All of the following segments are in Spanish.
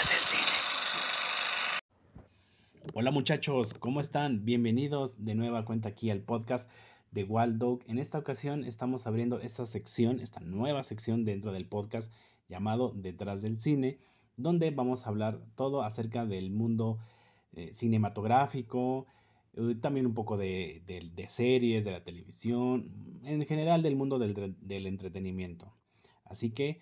Detrás cine. Hola muchachos, ¿cómo están? Bienvenidos de nueva cuenta aquí al podcast de Wild Dog. En esta ocasión estamos abriendo esta sección, esta nueva sección dentro del podcast llamado Detrás del cine, donde vamos a hablar todo acerca del mundo eh, cinematográfico, eh, también un poco de, series, de la televisión, en general del mundo del entretenimiento. Así que,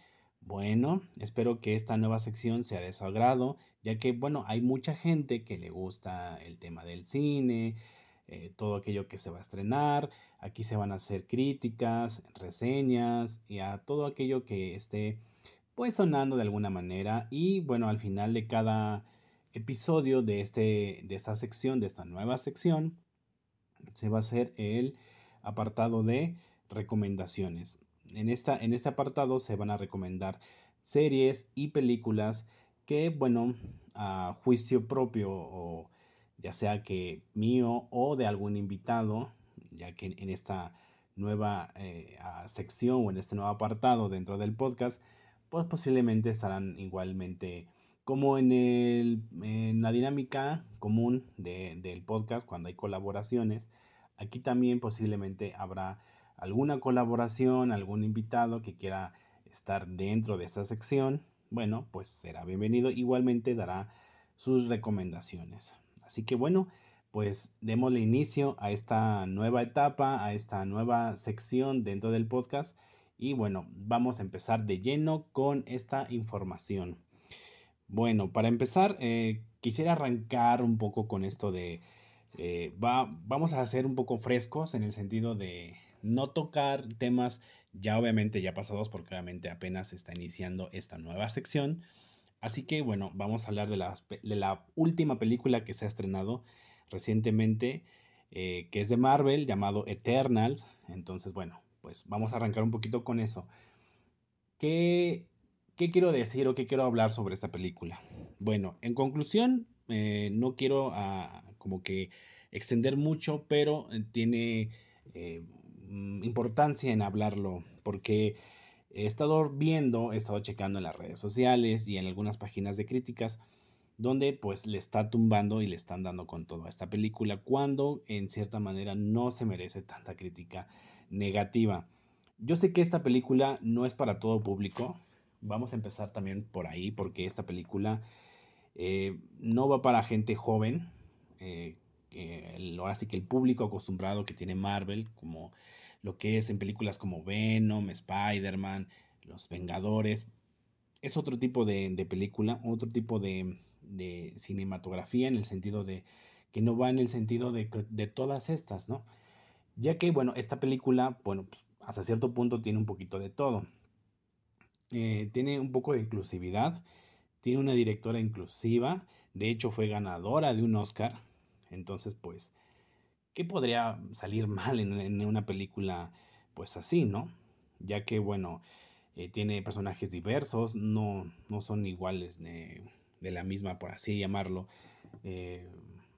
bueno, espero que esta nueva sección sea de su agrado, ya que, bueno, hay mucha gente que le gusta el tema del cine, eh, todo aquello que se va a estrenar. Aquí se van a hacer críticas, reseñas y a todo aquello que esté pues sonando de alguna manera. Y bueno, al final de cada episodio de, este, de esta sección, de esta nueva sección, se va a hacer el apartado de recomendaciones. En, esta, en este apartado se van a recomendar series y películas que, bueno, a juicio propio o ya sea que mío o de algún invitado, ya que en esta nueva eh, sección o en este nuevo apartado dentro del podcast, pues posiblemente estarán igualmente como en, el, en la dinámica común del podcast cuando hay colaboraciones. Aquí también posiblemente habrá alguna colaboración, algún invitado que quiera estar dentro de esa sección. Bueno, pues será bienvenido. Igualmente dará sus recomendaciones. Así que bueno, pues démosle inicio a esta nueva etapa, a esta nueva sección dentro del podcast. Y bueno, vamos a empezar de lleno con esta información. Bueno, para empezar, eh, quisiera arrancar un poco con esto de... Eh, va, vamos a ser un poco frescos en el sentido de no tocar temas ya obviamente ya pasados porque obviamente apenas está iniciando esta nueva sección. Así que bueno, vamos a hablar de la, de la última película que se ha estrenado recientemente, eh, que es de Marvel, llamado Eternals. Entonces, bueno, pues vamos a arrancar un poquito con eso. ¿Qué, qué quiero decir o qué quiero hablar sobre esta película? Bueno, en conclusión, eh, no quiero ah, como que extender mucho, pero eh, tiene importancia en hablarlo, porque he estado viendo, he estado checando en las redes sociales y en algunas páginas de críticas donde pues le está tumbando y le están dando con toda esta película cuando en cierta manera no se merece tanta crítica negativa. Yo sé que esta película no es para todo público, vamos a empezar también por ahí porque esta película eh, no va para gente joven, eh, ahora sí que el público acostumbrado que tiene Marvel como lo que es en películas como Venom, Spider-Man, Los Vengadores. Es otro tipo de, película, otro tipo de, cinematografía en el sentido de que no va en el sentido de, todas estas, ¿no? Ya que, bueno, esta película, bueno, pues, hasta cierto punto tiene un poquito de todo. Eh, tiene un poco de inclusividad, tiene una directora inclusiva, de hecho fue ganadora de un Oscar, entonces pues ¿qué podría salir mal en, una película pues así, ¿no? Ya que, bueno, eh, tiene personajes diversos, no, no son iguales de, la misma, por así llamarlo, eh,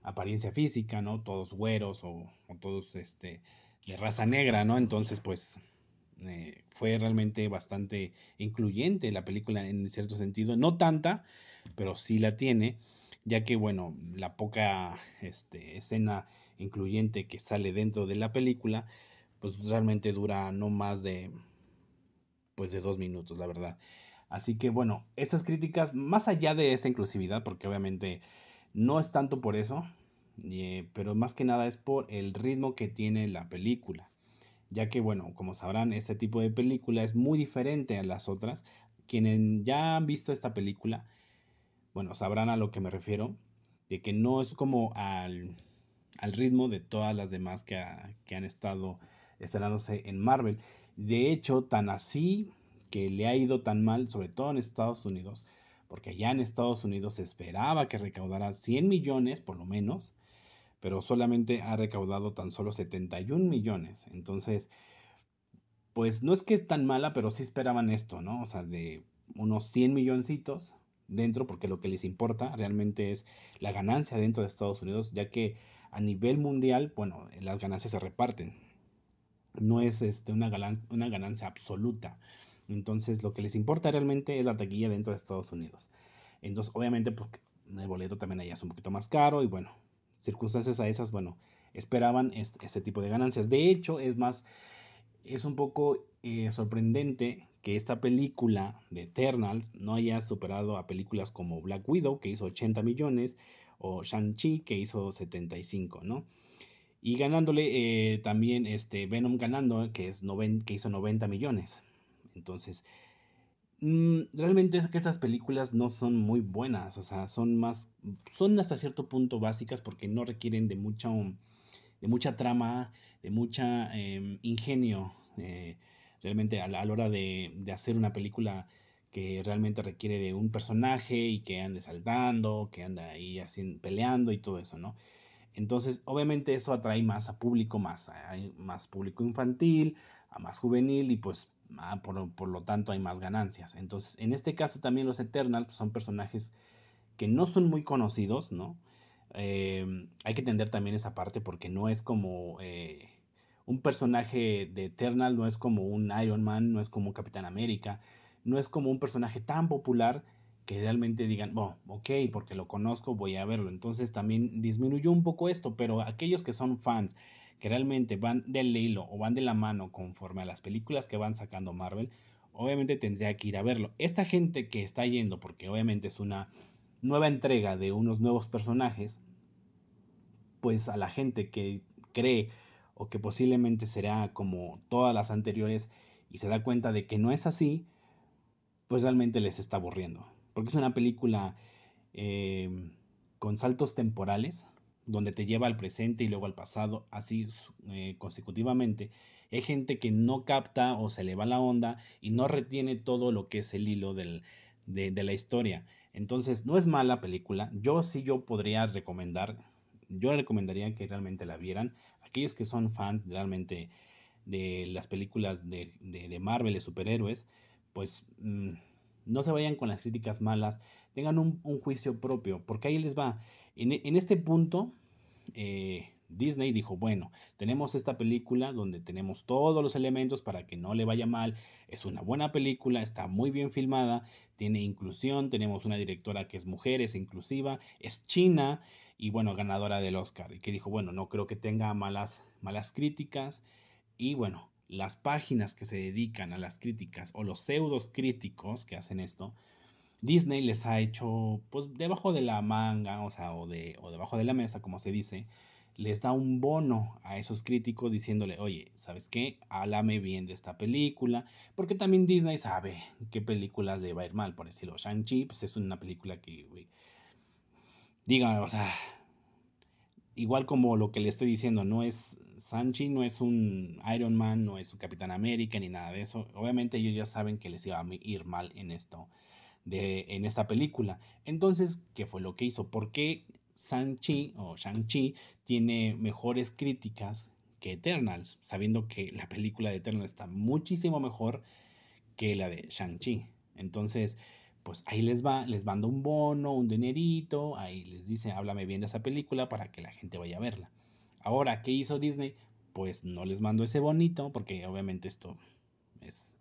apariencia física, ¿no? Todos güeros o, todos este, de raza negra, ¿no? Entonces, pues eh, fue realmente bastante incluyente la película en cierto sentido, no tanta, pero sí la tiene, ya que, bueno, la poca este, escena incluyente que sale dentro de la película, pues realmente dura no más de, pues de dos minutos, la verdad. Así que bueno, estas críticas, más allá de esta inclusividad, porque obviamente no es tanto por eso, eh, pero más que nada es por el ritmo que tiene la película. Ya que bueno, como sabrán, este tipo de película es muy diferente a las otras. Quienes ya han visto esta película, bueno, sabrán a lo que me refiero, de que no es como al al ritmo de todas las demás que, han estado estrenándose en Marvel. De hecho, tan así que le ha ido tan mal, sobre todo en Estados Unidos, porque allá en Estados Unidos se esperaba que recaudara 100 millones por lo menos, pero solamente ha recaudado tan solo 71 millones. Entonces, pues no es que es tan mala, pero sí esperaban esto, ¿no? O sea, de unos 100 milloncitos dentro, porque lo que les importa realmente es la ganancia dentro de Estados Unidos, ya que a nivel mundial, bueno, las ganancias se reparten. No es este, una, ganancia absoluta. Entonces, lo que les importa realmente es la taquilla dentro de Estados Unidos. Entonces, obviamente, pues el boleto también allá es un poquito más caro y bueno, circunstancias a esas, bueno, esperaban este, tipo de ganancias. De hecho, es más, es un poco eh, sorprendente que esta película de Eternals no haya superado a películas como Black Widow, que hizo 80 millones, o Shang-Chi, que hizo 75, ¿no? Y ganándole eh, también este Venom ganando, que, es que hizo 90 millones. Entonces, mm, realmente es que esas películas no son muy buenas, o sea, son más, son hasta cierto punto básicas porque no requieren de mucha, de mucha trama, de mucha em, ingenio, eh, realmente a la, hora de, hacer una película que realmente requiere de un personaje y que ande saltando, que anda ahí así peleando y todo eso, ¿no? Entonces, obviamente eso atrae más a público, más, a, más público infantil, a más juvenil y pues por, lo tanto hay más ganancias. Entonces, en este caso también los Eternals pues, son personajes que no son muy conocidos, ¿no? Eh, hay que entender también esa parte porque no es como eh, un personaje de Eternal, no es como un Iron Man, no es como un Capitán América, no es como un personaje tan popular que realmente digan, bueno, ok, porque lo conozco, voy a verlo. Entonces también disminuyó un poco esto, pero aquellos que son fans, que realmente van del hilo o van de la mano conforme a las películas que van sacando Marvel, obviamente tendría que ir a verlo. Esta gente que está yendo, porque obviamente es una nueva entrega de unos nuevos personajes, pues a la gente que cree o que posiblemente será como todas las anteriores y se da cuenta de que no es así, pues realmente les está aburriendo porque es una película em, con saltos temporales, donde te lleva al presente y luego al pasado, así eh, consecutivamente. Hay gente que no capta o se le va la onda y no retiene todo lo que es el hilo de, la historia. Entonces, no es mala película. Yo sí yo podría recomendar, yo recomendaría que realmente la vieran. Aquellos que son fans realmente de las películas de, de, de Marvel, de superhéroes, pues... Mm, no se vayan con las críticas malas, tengan un, juicio propio, porque ahí les va. En, este punto, eh, Disney dijo, bueno, tenemos esta película donde tenemos todos los elementos para que no le vaya mal, es una buena película, está muy bien filmada, tiene inclusión, tenemos una directora que es mujer, es inclusiva, es china y bueno, ganadora del Oscar, y que dijo, bueno, no creo que tenga malas, malas críticas, y bueno, las páginas que se dedican a las críticas o los pseudos críticos que hacen esto, Disney les ha hecho, pues debajo de la manga, o sea, o, de, o debajo de la mesa, como se dice, les da un bono a esos críticos diciéndole, oye, ¿sabes qué? Háblame bien de esta película, porque también Disney sabe qué películas le va a ir mal, por decirlo. Shang-Chi, pues es una película que, diga, o sea, igual como lo que le estoy diciendo, no es Sanchi, no es un Iron Man, no es un Capitán América ni nada de eso. Obviamente ellos ya saben que les iba a ir mal en esto, de, en esta película. Entonces, ¿qué fue lo que hizo? ¿Por qué Sanchi o Shang-Chi tiene mejores críticas que Eternals? Sabiendo que la película de Eternals está muchísimo mejor que la de Shang-Chi. Entonces, pues ahí les va, les manda un bono, un dinerito, ahí les dice, háblame bien de esa película para que la gente vaya a verla. Ahora, ¿qué hizo Disney? Pues no les mando ese bonito, porque obviamente esto es,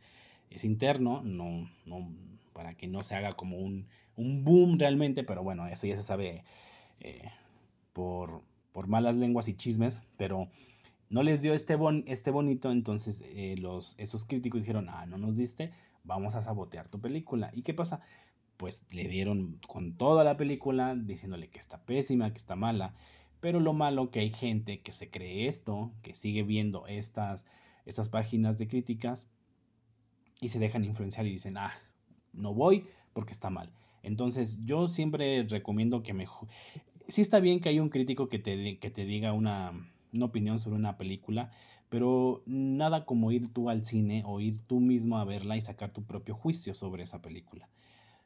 es interno, no, no, para que no se haga como un, un boom realmente, pero bueno, eso ya se sabe eh, por, por malas lenguas y chismes, pero no les dio este, bon, este bonito, entonces eh, los, esos críticos dijeron, ah, no nos diste, vamos a sabotear tu película. ¿Y qué pasa? Pues le dieron con toda la película diciéndole que está pésima, que está mala. Pero lo malo que hay gente que se cree esto, que sigue viendo estas, estas páginas de críticas y se dejan influenciar y dicen, ah, no voy porque está mal. Entonces yo siempre recomiendo que mejor... Sí está bien que hay un crítico que te, que te diga una, una opinión sobre una película, pero nada como ir tú al cine o ir tú mismo a verla y sacar tu propio juicio sobre esa película.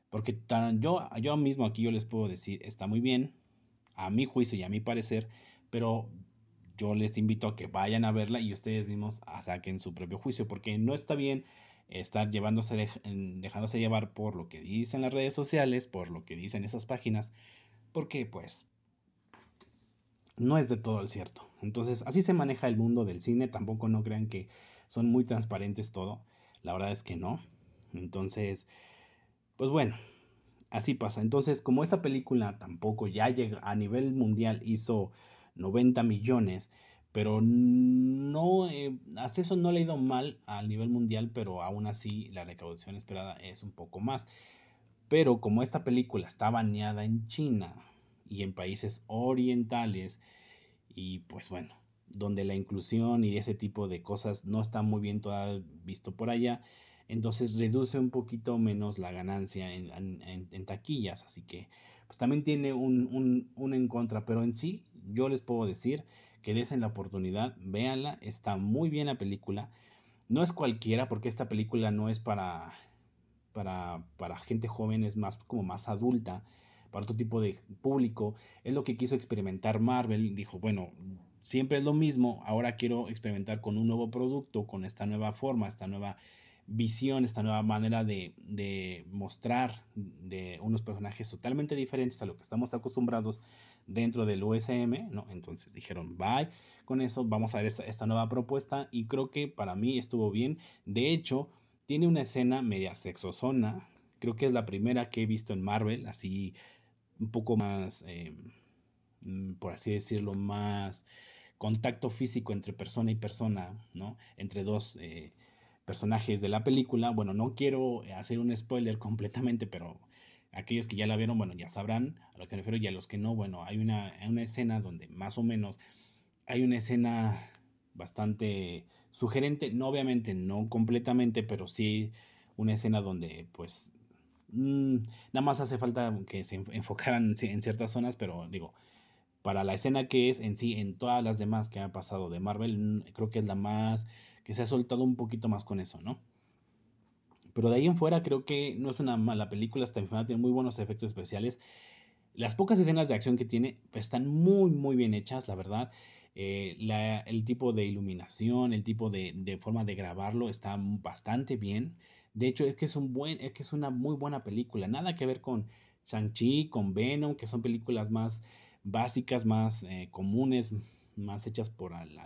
Porque tan, yo, yo mismo aquí yo les puedo decir, está muy bien, a mi juicio y a mi parecer, pero yo les invito a que vayan a verla y ustedes mismos saquen su propio juicio, porque no está bien estar llevándose, dejándose llevar por lo que dicen las redes sociales, por lo que dicen esas páginas, porque pues no es de todo el cierto. Entonces, así se maneja el mundo del cine, tampoco no crean que son muy transparentes todo, la verdad es que no. Entonces, pues bueno, así pasa. Entonces, como esta película tampoco ya llega a nivel mundial hizo 90 millones, pero no, eh, hasta eso no le ha ido mal a nivel mundial, pero aún así la recaudación esperada es un poco más. Pero como esta película está baneada en China y en países orientales, y pues bueno, donde la inclusión y ese tipo de cosas no está muy bien todavía visto por allá, entonces reduce un poquito menos la ganancia en, taquillas, así que pues también tiene un, un, un en contra, pero en sí yo les puedo decir que desen la oportunidad, véanla, está muy bien la película. No es cualquiera, porque esta película no es para, para, para gente joven, es más como más adulta, para otro tipo de público. Es lo que quiso experimentar Marvel. Dijo, bueno, siempre es lo mismo, ahora quiero experimentar con un nuevo producto, con esta nueva forma, esta nueva visión, esta nueva manera de, de mostrar de unos personajes totalmente diferentes a lo que estamos acostumbrados dentro del USM, ¿no? Entonces dijeron, bye, con eso vamos a ver esta, nueva propuesta y creo que para mí estuvo bien. De hecho, tiene una escena media sexosona, creo que es la primera que he visto en Marvel, así un poco más, eh, mm, por así decirlo, más contacto físico entre persona y persona, ¿no? Entre dos eh, personajes de la película. Bueno, no quiero hacer un spoiler completamente, pero aquellos que ya la vieron, bueno, ya sabrán a lo que me refiero, y a los que no, bueno, hay una, una escena donde más o menos hay una escena bastante sugerente, no obviamente no completamente, pero sí una escena donde pues mm, nada más hace falta que se enfocaran en ciertas zonas, pero digo, para la escena que es en sí, en todas las demás que han pasado de Marvel, mm, creo que es la más, que se ha soltado un poquito más con eso, ¿no? Pero de ahí en fuera creo que no es una mala película, hasta final tiene muy buenos efectos especiales. Las pocas escenas de acción que tiene pues, están muy muy bien hechas, la verdad. Eh, el tipo de iluminación, el tipo de, forma de grabarlo está bastante bien. De hecho, es que es un buen, es que es una muy buena película. Nada que ver con Shang-Chi, con Venom, que son películas más básicas, más eh, comunes, más hechas por al,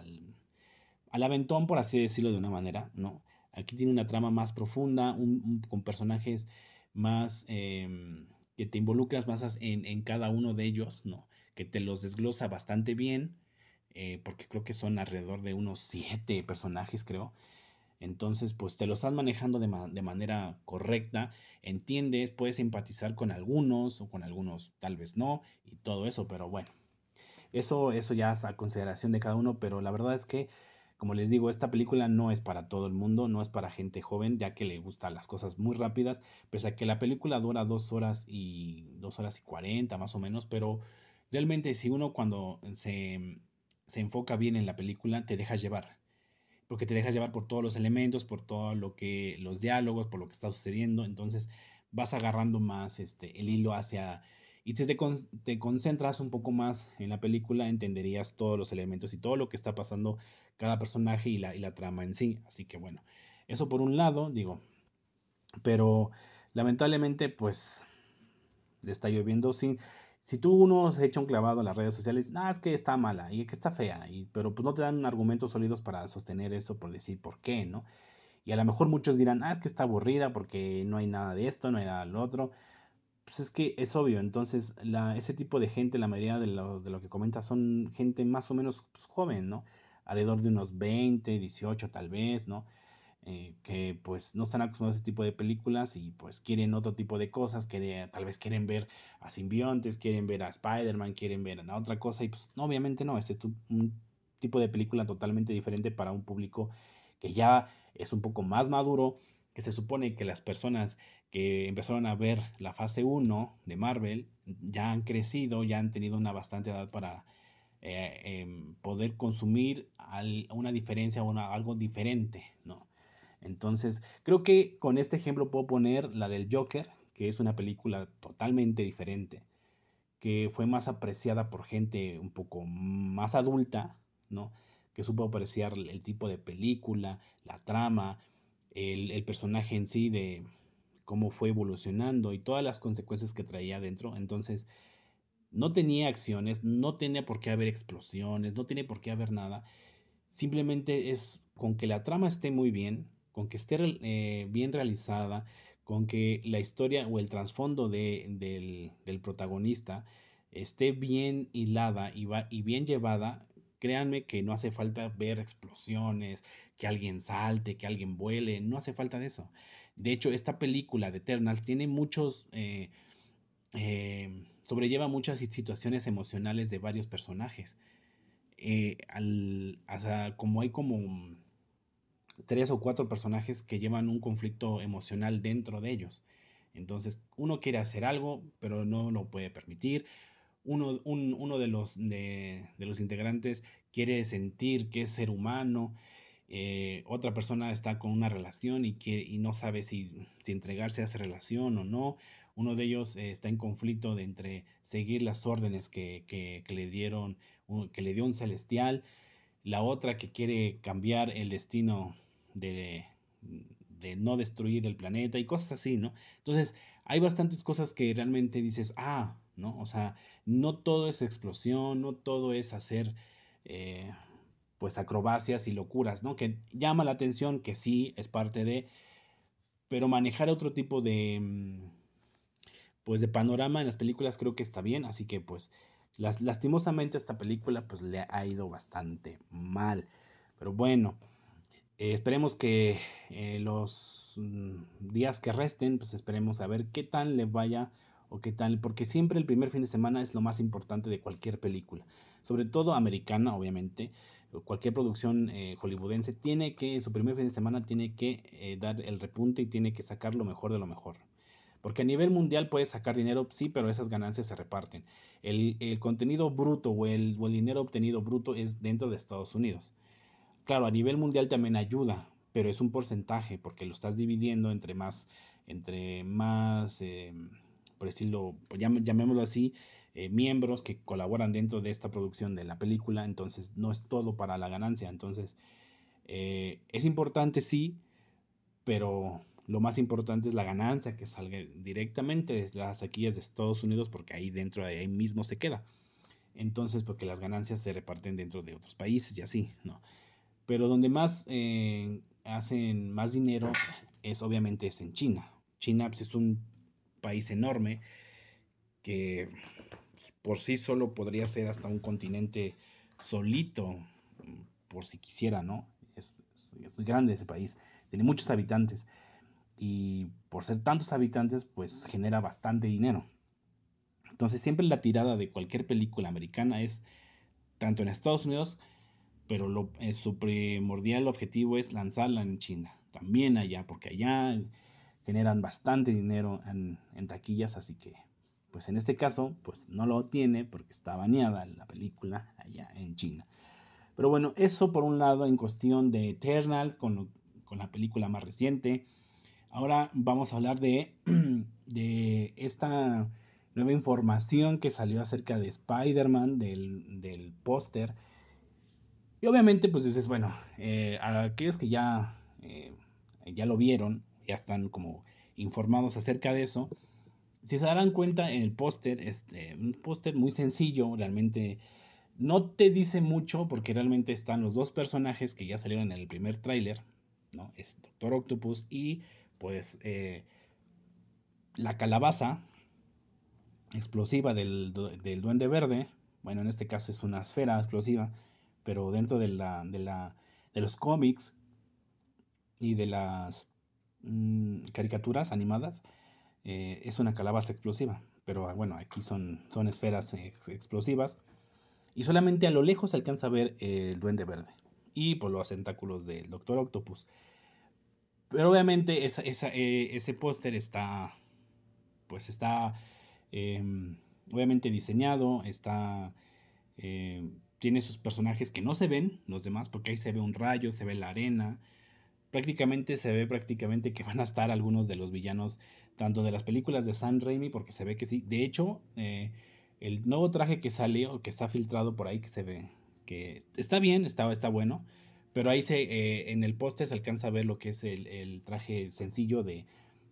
al, aventón, por así decirlo de una manera, ¿no? Aquí tiene una trama más profunda, con personajes más em, que te involucras más en, cada uno de ellos, ¿no? Que te los desglosa bastante bien, eh, porque creo que son alrededor de unos siete personajes, creo. Entonces, pues te lo estás manejando de, de, manera correcta, entiendes, puedes empatizar con algunos o con algunos tal vez no, y todo eso, pero bueno, eso, eso ya es a consideración de cada uno, pero la verdad es que como les digo, esta película no es para todo el mundo, no es para gente joven, ya que le gustan las cosas muy rápidas, pese a que la película dura dos horas y dos horas y cuarenta más o menos, pero realmente si uno cuando se, se enfoca bien en la película, te deja llevar, porque te dejas llevar por todos los elementos, por todo lo que, los diálogos, por lo que está sucediendo, entonces vas agarrando más este, el hilo hacia y si te, te, concentras un poco más en la película, entenderías todos los elementos y todo lo que está pasando cada personaje y la, y la trama en sí. Así que bueno, eso por un lado, digo, pero lamentablemente pues le está lloviendo sin... Si tú uno se echa un clavado en las redes sociales, nada, es que está mala y que está fea, y, pero pues no te dan argumentos sólidos para sostener eso, por decir por qué, ¿no? Y a lo mejor muchos dirán, ah, es que está aburrida porque no hay nada de esto, no hay nada de lo otro pues es que es obvio, entonces la, ese tipo de gente, la mayoría de lo, de lo que comenta son gente más o menos pues, joven, ¿no? Alrededor de unos 20, 18 tal vez, ¿no? Eh, que pues no están acostumbrados a ese tipo de películas y pues quieren otro tipo de cosas, que tal vez quieren ver a simbiontes, quieren ver a Spider-Man, quieren ver a otra cosa y pues no, obviamente no, este es un tipo de película totalmente diferente para un público que ya es un poco más maduro, que se supone que las personas que empezaron a ver la fase 1 de Marvel ya han crecido, ya han tenido una bastante edad para eh, em, poder consumir una diferencia o algo diferente, ¿no? Entonces, creo que con este ejemplo puedo poner la del Joker, que es una película totalmente diferente, que fue más apreciada por gente un poco más adulta, ¿no? Que supo apreciar el tipo de película, la trama, el personaje en sí de, cómo fue evolucionando y todas las consecuencias que traía adentro. Entonces, no tenía acciones, no tenía por qué haber explosiones, no tiene por qué haber nada. Simplemente es con que la trama esté muy bien, con que esté eh, bien realizada, con que la historia o el trasfondo del, del, protagonista esté bien hilada y, va, y bien llevada, créanme que no hace falta ver explosiones, que alguien salte, que alguien vuele, no hace falta de eso. De hecho, esta película de Eternals tiene muchos, eh, eh, sobrelleva muchas situaciones emocionales de varios personajes. Al, como hay como tres o cuatro personajes que llevan un conflicto emocional dentro de ellos. Entonces, uno quiere hacer algo, pero no lo puede permitir. Uno, uno de, los, de, los integrantes quiere sentir que es ser humano. Eh, otra persona está con una relación y, y no sabe si, si, entregarse a esa relación o no. Uno de ellos eh, está en conflicto de entre seguir las órdenes que, que, que le dieron, que le dio un celestial. La otra que quiere cambiar el destino de, de no destruir el planeta y cosas así, ¿no? Entonces, hay bastantes cosas que realmente dices, ah, ¿no? O sea, no todo es explosión, no todo es hacer, eh, pues, acrobacias y locuras, ¿no? Que llama la atención, que sí es parte de, pero manejar otro tipo de, mm, pues, de panorama en las películas creo que está bien, así que, pues, las, lastimosamente esta película, pues, le ha ido bastante mal. Pero bueno, eh, esperemos que eh, los mm, días que resten, pues esperemos a ver qué tal le vaya o qué tal, porque siempre el primer fin de semana es lo más importante de cualquier película, sobre todo americana, obviamente. Cualquier producción eh, hollywoodense tiene que, su primer fin de semana tiene que dar el repunte y tiene que sacar lo mejor de lo mejor. Porque a nivel mundial puedes sacar dinero, sí, pero esas ganancias se reparten. El, el contenido bruto o el, o el dinero obtenido bruto es dentro de Estados Unidos. Claro, a nivel mundial también ayuda, pero es un porcentaje porque lo estás dividiendo entre más, entre más, eh, por decirlo, pues llamémoslo así, eh, miembros que colaboran dentro de esta producción de la película, entonces no es todo para la ganancia, entonces eh, es importante sí, pero lo más importante es la ganancia que salga directamente de las taquillas de Estados Unidos porque ahí dentro de ahí mismo se queda. Entonces, porque las ganancias se reparten dentro de otros países y así, ¿no? Pero donde más eh, hacen más dinero es obviamente es en China. China pues, es un país enorme que por sí solo podría ser hasta un continente solito, por si quisiera, ¿no? Es, muy grande ese país, tiene muchos habitantes y por ser tantos habitantes pues genera bastante dinero. Entonces siempre la tirada de cualquier película americana es tanto en Estados Unidos pero lo, eh, su primordial objetivo es lanzarla en China, también allá, porque allá generan bastante dinero en, taquillas, así que, pues en este caso, pues no lo tiene porque está baneada la película allá en China. Pero bueno, eso por un lado en cuestión de Eternal, con, con la película más reciente. Ahora vamos a hablar de, de esta nueva información que salió acerca de Spider-Man, del, del póster y obviamente, pues dices, bueno, eh, a aquellos que ya, eh, ya lo vieron, ya están como informados acerca de eso, si se darán cuenta en el póster, este, un póster muy sencillo, realmente no te dice mucho porque realmente están los dos personajes que ya salieron en el primer tráiler, ¿no? Es Doctor Octopus y pues eh, la calabaza explosiva del, del duende verde, bueno, en este caso es una esfera explosiva, pero dentro de, la, de, la, de los cómics y de las mm, caricaturas animadas, eh, es una calabaza explosiva. Pero ah, bueno, aquí son, son esferas explosivas. Y solamente a lo lejos se alcanza a ver el duende verde. Y por los tentáculos del Doctor Octopus. Pero obviamente esa, esa, eh, ese póster está. Pues está. Em, obviamente diseñado. Está. Em, tiene sus personajes que no se ven, los demás, porque ahí se ve un rayo, se ve la arena. Prácticamente se ve prácticamente que van a estar algunos de los villanos, tanto de las películas de Sam Raimi, porque se ve que sí. De hecho, eh, el nuevo traje que sale o que está filtrado por ahí, que se ve que está bien, está, está bueno, pero ahí se, eh, en el poste se alcanza a ver lo que es el, traje sencillo de,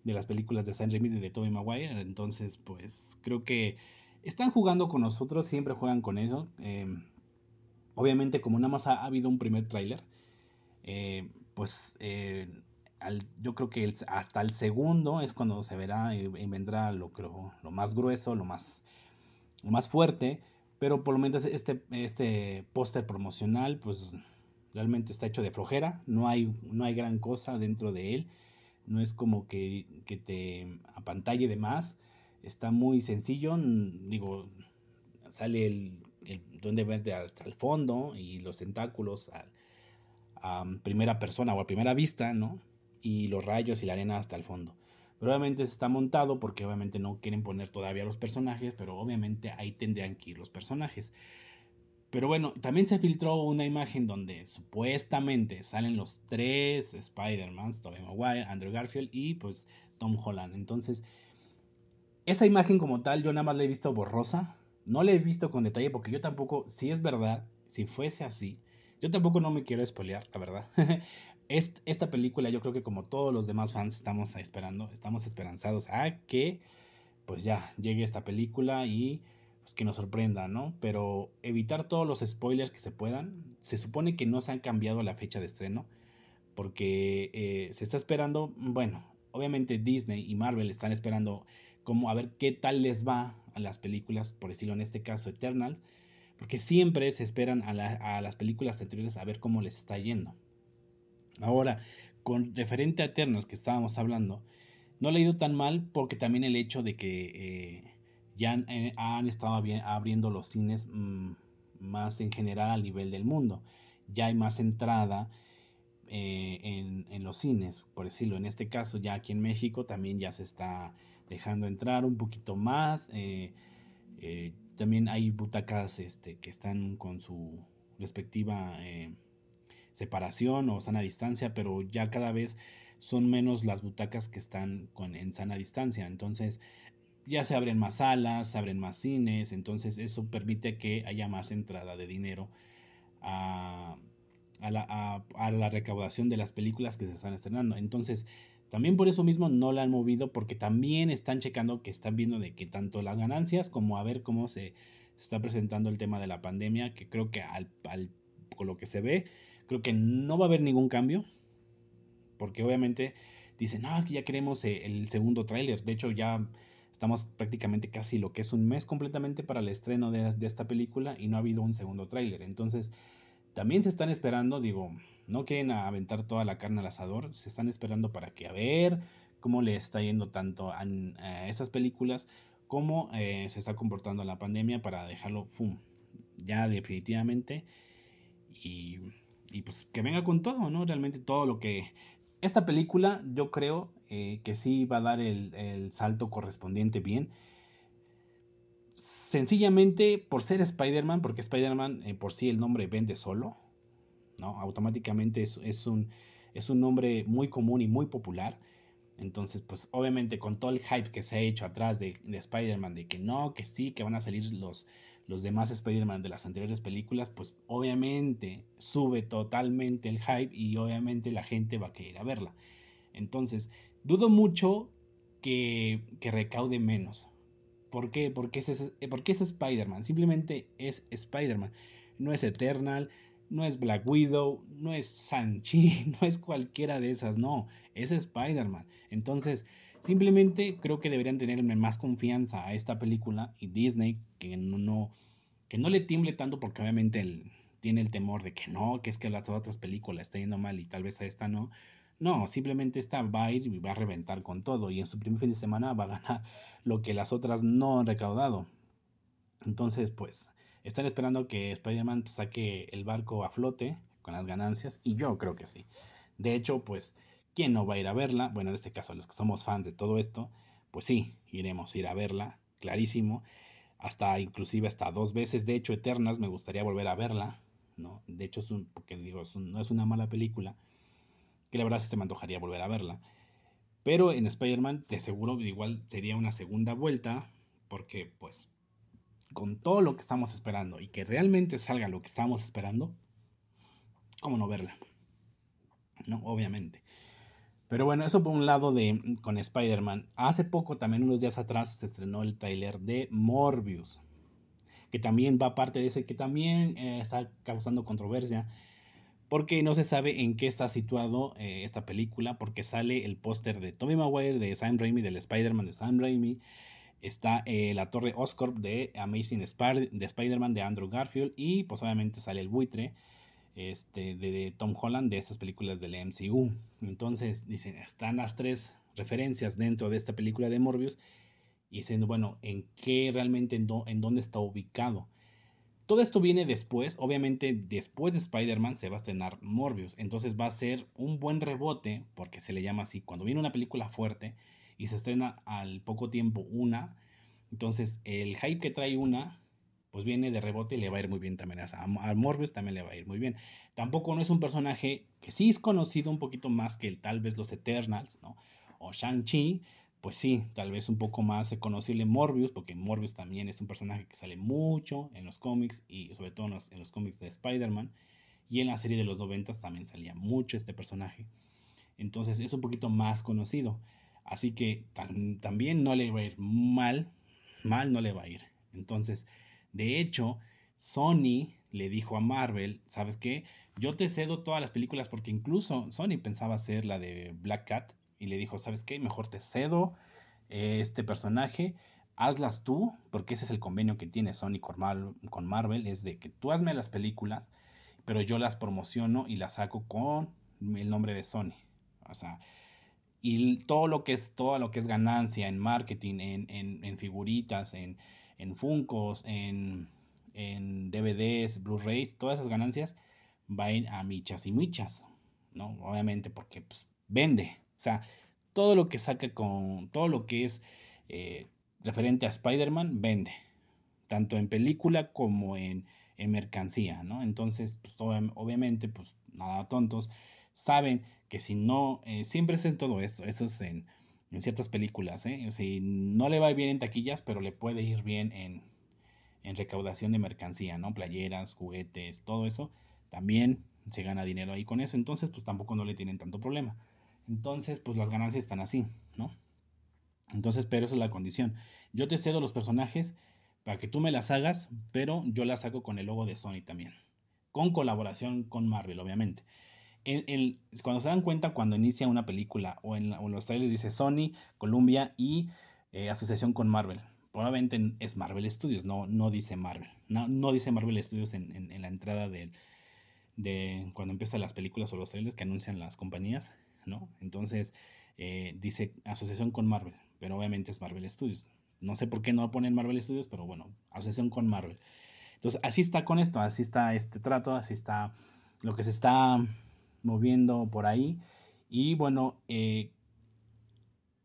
de, las películas de Sam Raimi y de Tobey Maguire. Entonces, pues creo que están jugando con nosotros, siempre juegan con eso. Eh, Obviamente, como nada más ha, habido un primer tráiler, eh, pues eh, yo creo que hasta el segundo es cuando se verá y, vendrá lo, creo, lo más grueso, lo más, lo más fuerte, pero por lo menos este, este póster promocional, pues realmente está hecho de flojera, no hay, no hay gran cosa dentro de él, no es como que, que te apantalle de más, está muy sencillo, digo, sale el, el duende verde hasta el fondo y los tentáculos a, primera persona o a primera vista, ¿no? y los rayos y la arena hasta el fondo. Pero obviamente está montado porque obviamente no quieren poner todavía los personajes, pero obviamente ahí tendrían que ir los personajes. Pero bueno, también se filtró una imagen donde supuestamente salen los tres Spider-Man, Tobey Maguire, Andrew Garfield y pues Tom Holland. Entonces, esa imagen como tal yo nada más la he visto borrosa, no la he visto con detalle porque yo tampoco, si es verdad, si fuese así, yo tampoco no me quiero spoilear, la verdad. esta película yo creo que como todos los demás fans estamos esperando, estamos esperanzados a que pues ya llegue esta película y pues, que nos sorprenda, ¿no? Pero evitar todos los spoilers que se puedan. Se supone que no se han cambiado la fecha de estreno porque eh, se está esperando, bueno, obviamente Disney y Marvel están esperando como a ver qué tal les va a las películas, por decirlo en este caso Eternal, porque siempre se esperan a, las películas anteriores a ver cómo les está yendo. Ahora, con referente a Eternals que estábamos hablando, no le ha ido tan mal porque también el hecho de que eh, ya eh, han, estado abriendo los cines mm, más en general a nivel del mundo. Ya hay más entrada eh, en, los cines, por decirlo. En este caso, ya aquí en México también ya se está dejando entrar un poquito más. también hay butacas este, que están con su respectiva separación o sana distancia, pero ya cada vez son menos las butacas que están con, en sana distancia. Entonces ya se abren más salas, se abren más cines, entonces eso permite que haya más entrada de dinero a, a, la, a, la, recaudación de las películas que se están estrenando. Entonces, también por eso mismo no la han movido porque también están checando que están viendo de que tanto las ganancias como a ver cómo se, está presentando el tema de la pandemia, que creo que al, con lo que se ve Creo que no va a haber ningún cambio. Porque obviamente dicen, no, es que ya queremos eh, el segundo tráiler. De hecho, ya estamos prácticamente casi lo que es un mes completamente para el estreno de, esta película y no ha habido un segundo tráiler. Entonces, también se están esperando, digo, no quieren aventar toda la carne al asador, se están esperando para que a ver cómo le está yendo tanto a, estas películas como eh, se está comportando la pandemia para dejarlo, ¡fum! Ya definitivamente. Y y pues que venga con todo, ¿no? Realmente todo lo que... Esta película yo creo eh, que sí va a dar el, salto correspondiente bien. Sencillamente por ser Spider-Man, porque Spider-Man eh, por sí el nombre vende solo, ¿no? Automáticamente es, es, un, es un nombre muy común y muy popular. Entonces, pues obviamente con todo el hype que se ha hecho atrás de, de Spider-Man, de que no, que sí, que van a salir los, los demás Spider-Man de las anteriores películas, pues obviamente sube totalmente el hype y obviamente la gente va a querer a verla. Entonces, dudo mucho que, que recaude menos. ¿Por qué? Porque es, porque es Spider-Man. Simplemente es Spider-Man. No es Eternal, no es Black Widow, no es Sanchi, no es cualquiera de esas, no. Es Spider-Man. Entonces, Simplemente creo que deberían tenerme más confianza a esta película y Disney que no, que no le tiemble tanto porque obviamente tiene el temor de que no, que es que las otras películas están yendo mal y tal vez a esta no. No, simplemente esta va a ir y va a reventar con todo y en su primer fin de semana va a ganar lo que las otras no han recaudado. Entonces, pues, están esperando que Spider-Man saque el barco a flote con las ganancias y yo creo que sí. De hecho, pues ¿Quién no va a ir a verla? Bueno, en este caso, los que somos fans de todo esto, pues sí, iremos a ir a verla, clarísimo. Hasta, inclusive hasta dos veces. De hecho, Eternas me gustaría volver a verla, ¿no? De hecho, es un, porque digo, no es una mala película, que la verdad sí se me antojaría volver a verla. Pero en Spider-Man, te aseguro, igual sería una segunda vuelta, porque pues con todo lo que estamos esperando y que realmente salga lo que estamos esperando, ¿cómo no verla? No, obviamente. Pero bueno, eso por un lado de con Spider-Man. Hace poco, también unos días atrás, se estrenó el trailer de Morbius. Que también va parte de ese, que también eh, está causando controversia. Porque no se sabe en qué está situado eh, esta película, porque sale el póster de Tommy Maguire, de Sam Raimi, del Spider-Man de Sam Raimi, está eh, la torre Oscorp de Amazing de Spider-Man de Andrew Garfield y pues obviamente sale el buitre este, de, Tom Holland de estas películas del MCU. Entonces dicen, están las tres referencias dentro de esta película de Morbius y dicen, bueno, ¿en qué realmente, en, en dónde está ubicado? Todo esto viene después, obviamente después de Spider-Man se va a estrenar Morbius, entonces va a ser un buen rebote, porque se le llama así, cuando viene una película fuerte y se estrena al poco tiempo una, entonces el hype que trae una, pues viene de rebote y le va a ir muy bien también. A, Morbius también le va a ir muy bien. Tampoco no es un personaje que sí es conocido un poquito más que tal vez los Eternals, ¿no? O Shang-Chi, pues sí, tal vez un poco más conocible Morbius, porque Morbius también es un personaje que sale mucho en los cómics y sobre todo en los, cómics de Spider-Man. Y en la serie de los 90 también salía mucho este personaje. Entonces es un poquito más conocido. Así que también no le va a ir mal, mal no le va a ir. Entonces, de hecho, Sony le dijo a Marvel, ¿sabes qué? Yo te cedo todas las películas porque incluso Sony pensaba hacer la de Black Cat y le dijo, ¿sabes qué? Mejor te cedo eh, este personaje, hazlas tú, porque ese es el convenio que tiene Sony con, Marvel, es de que tú hazme las películas, pero yo las promociono y las saco con el nombre de Sony. O sea, y todo lo que es, todo lo que es ganancia en marketing, en, figuritas, en, en Funcos, en, en DVDs, Blu-rays, todas esas ganancias van a michas y michas, ¿no? Obviamente porque pues, vende, o sea, todo lo que saca con, todo lo que es eh, referente a Spider-Man vende, tanto en película como en, mercancía, ¿no? Entonces, pues, obviamente, pues nada tontos, saben que si no, eh, siempre es en todo esto, esto es en, ciertas películas, ¿eh? Si no le va bien en taquillas, pero le puede ir bien en, en recaudación de mercancía, ¿no? Playeras, juguetes, todo eso, también se gana dinero ahí con eso, entonces pues tampoco no le tienen tanto problema. Entonces, pues las ganancias están así, ¿no? Entonces, pero esa es la condición. Yo te cedo los personajes para que tú me las hagas, pero yo las hago con el logo de Sony también. Con colaboración con Marvel, obviamente. cuando se dan cuenta, cuando inicia una película o en, los trailers dice Sony, Columbia y eh, asociación con Marvel. Probablemente es Marvel Studios, no, no dice Marvel. No, dice Marvel Studios en, la entrada de cuando empiezan las películas o los trailers que anuncian las compañías Entonces, eh, dice asociación con Marvel, pero obviamente es Marvel Studios. No sé por qué no ponen Marvel Studios, pero bueno, asociación con Marvel. Entonces, así está con esto, así está este trato, así está lo que se está moviendo por ahí. Y bueno, eh,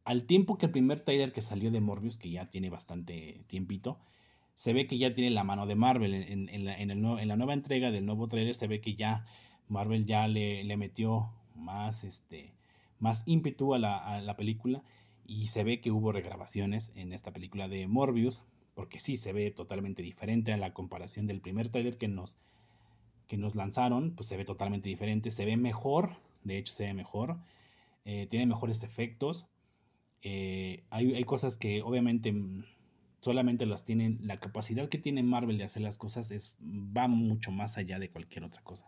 al tiempo que el primer trailer que salió de Morbius, que ya tiene bastante tiempito, se ve que ya tiene la mano de Marvel. En, la, nueva entrega del nuevo trailer se ve que ya Marvel ya le metió más, este, más ímpetu a la, película y se ve que hubo regrabaciones en esta película de Morbius, porque sí se ve totalmente diferente a la comparación del primer trailer que nos, que nos lanzaron, pues se ve totalmente diferente, se ve mejor, de hecho se ve mejor, eh, tiene mejores efectos, eh, hay, hay, cosas que obviamente solamente las tienen, la capacidad que tiene Marvel de hacer las cosas es, va mucho más allá de cualquier otra cosa.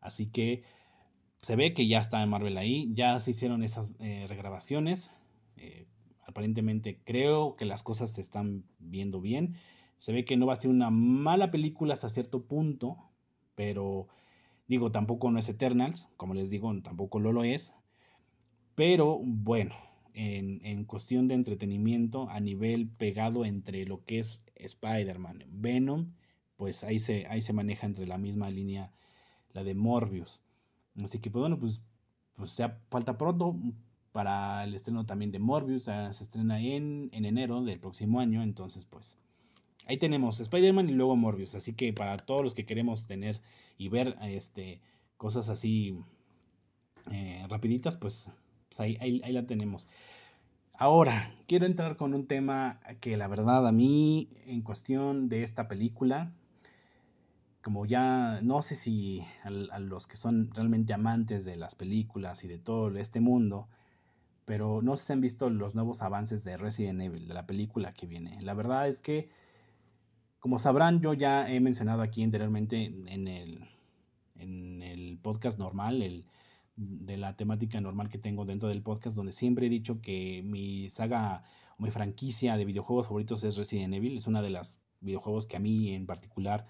Así que se ve que ya está Marvel ahí, ya se hicieron esas eh, regrabaciones. Eh, aparentemente creo que las cosas se están viendo bien. Se ve que no va a ser una mala película hasta cierto punto, pero digo, tampoco no es Eternals, como les digo, tampoco lo, lo es. Pero bueno, en, en cuestión de entretenimiento, a nivel pegado entre lo que es Spider-Man, Venom, pues ahí se, ahí se maneja entre la misma línea, la de Morbius. Así que, pues bueno, pues, pues ya falta pronto para el estreno también de Morbius. se estrena en, en enero del próximo año. Entonces, pues ahí tenemos Spider-Man y luego Morbius. Así que para todos los que queremos tener y ver este, cosas así eh, rapiditas, pues, pues ahí, ahí, ahí la tenemos. Ahora, quiero entrar con un tema que la verdad a mí, en cuestión de esta película, como ya no sé si a, los que son realmente amantes de las películas y de todo este mundo, pero no sé si han visto los nuevos avances de Resident Evil, de la película que viene. La verdad es que, como sabrán, yo ya he mencionado aquí anteriormente en el, en el podcast normal, el, de la temática normal que tengo dentro del podcast, donde siempre he dicho que mi saga o mi franquicia de videojuegos favoritos es Resident Evil. Es una de las videojuegos que a mí en particular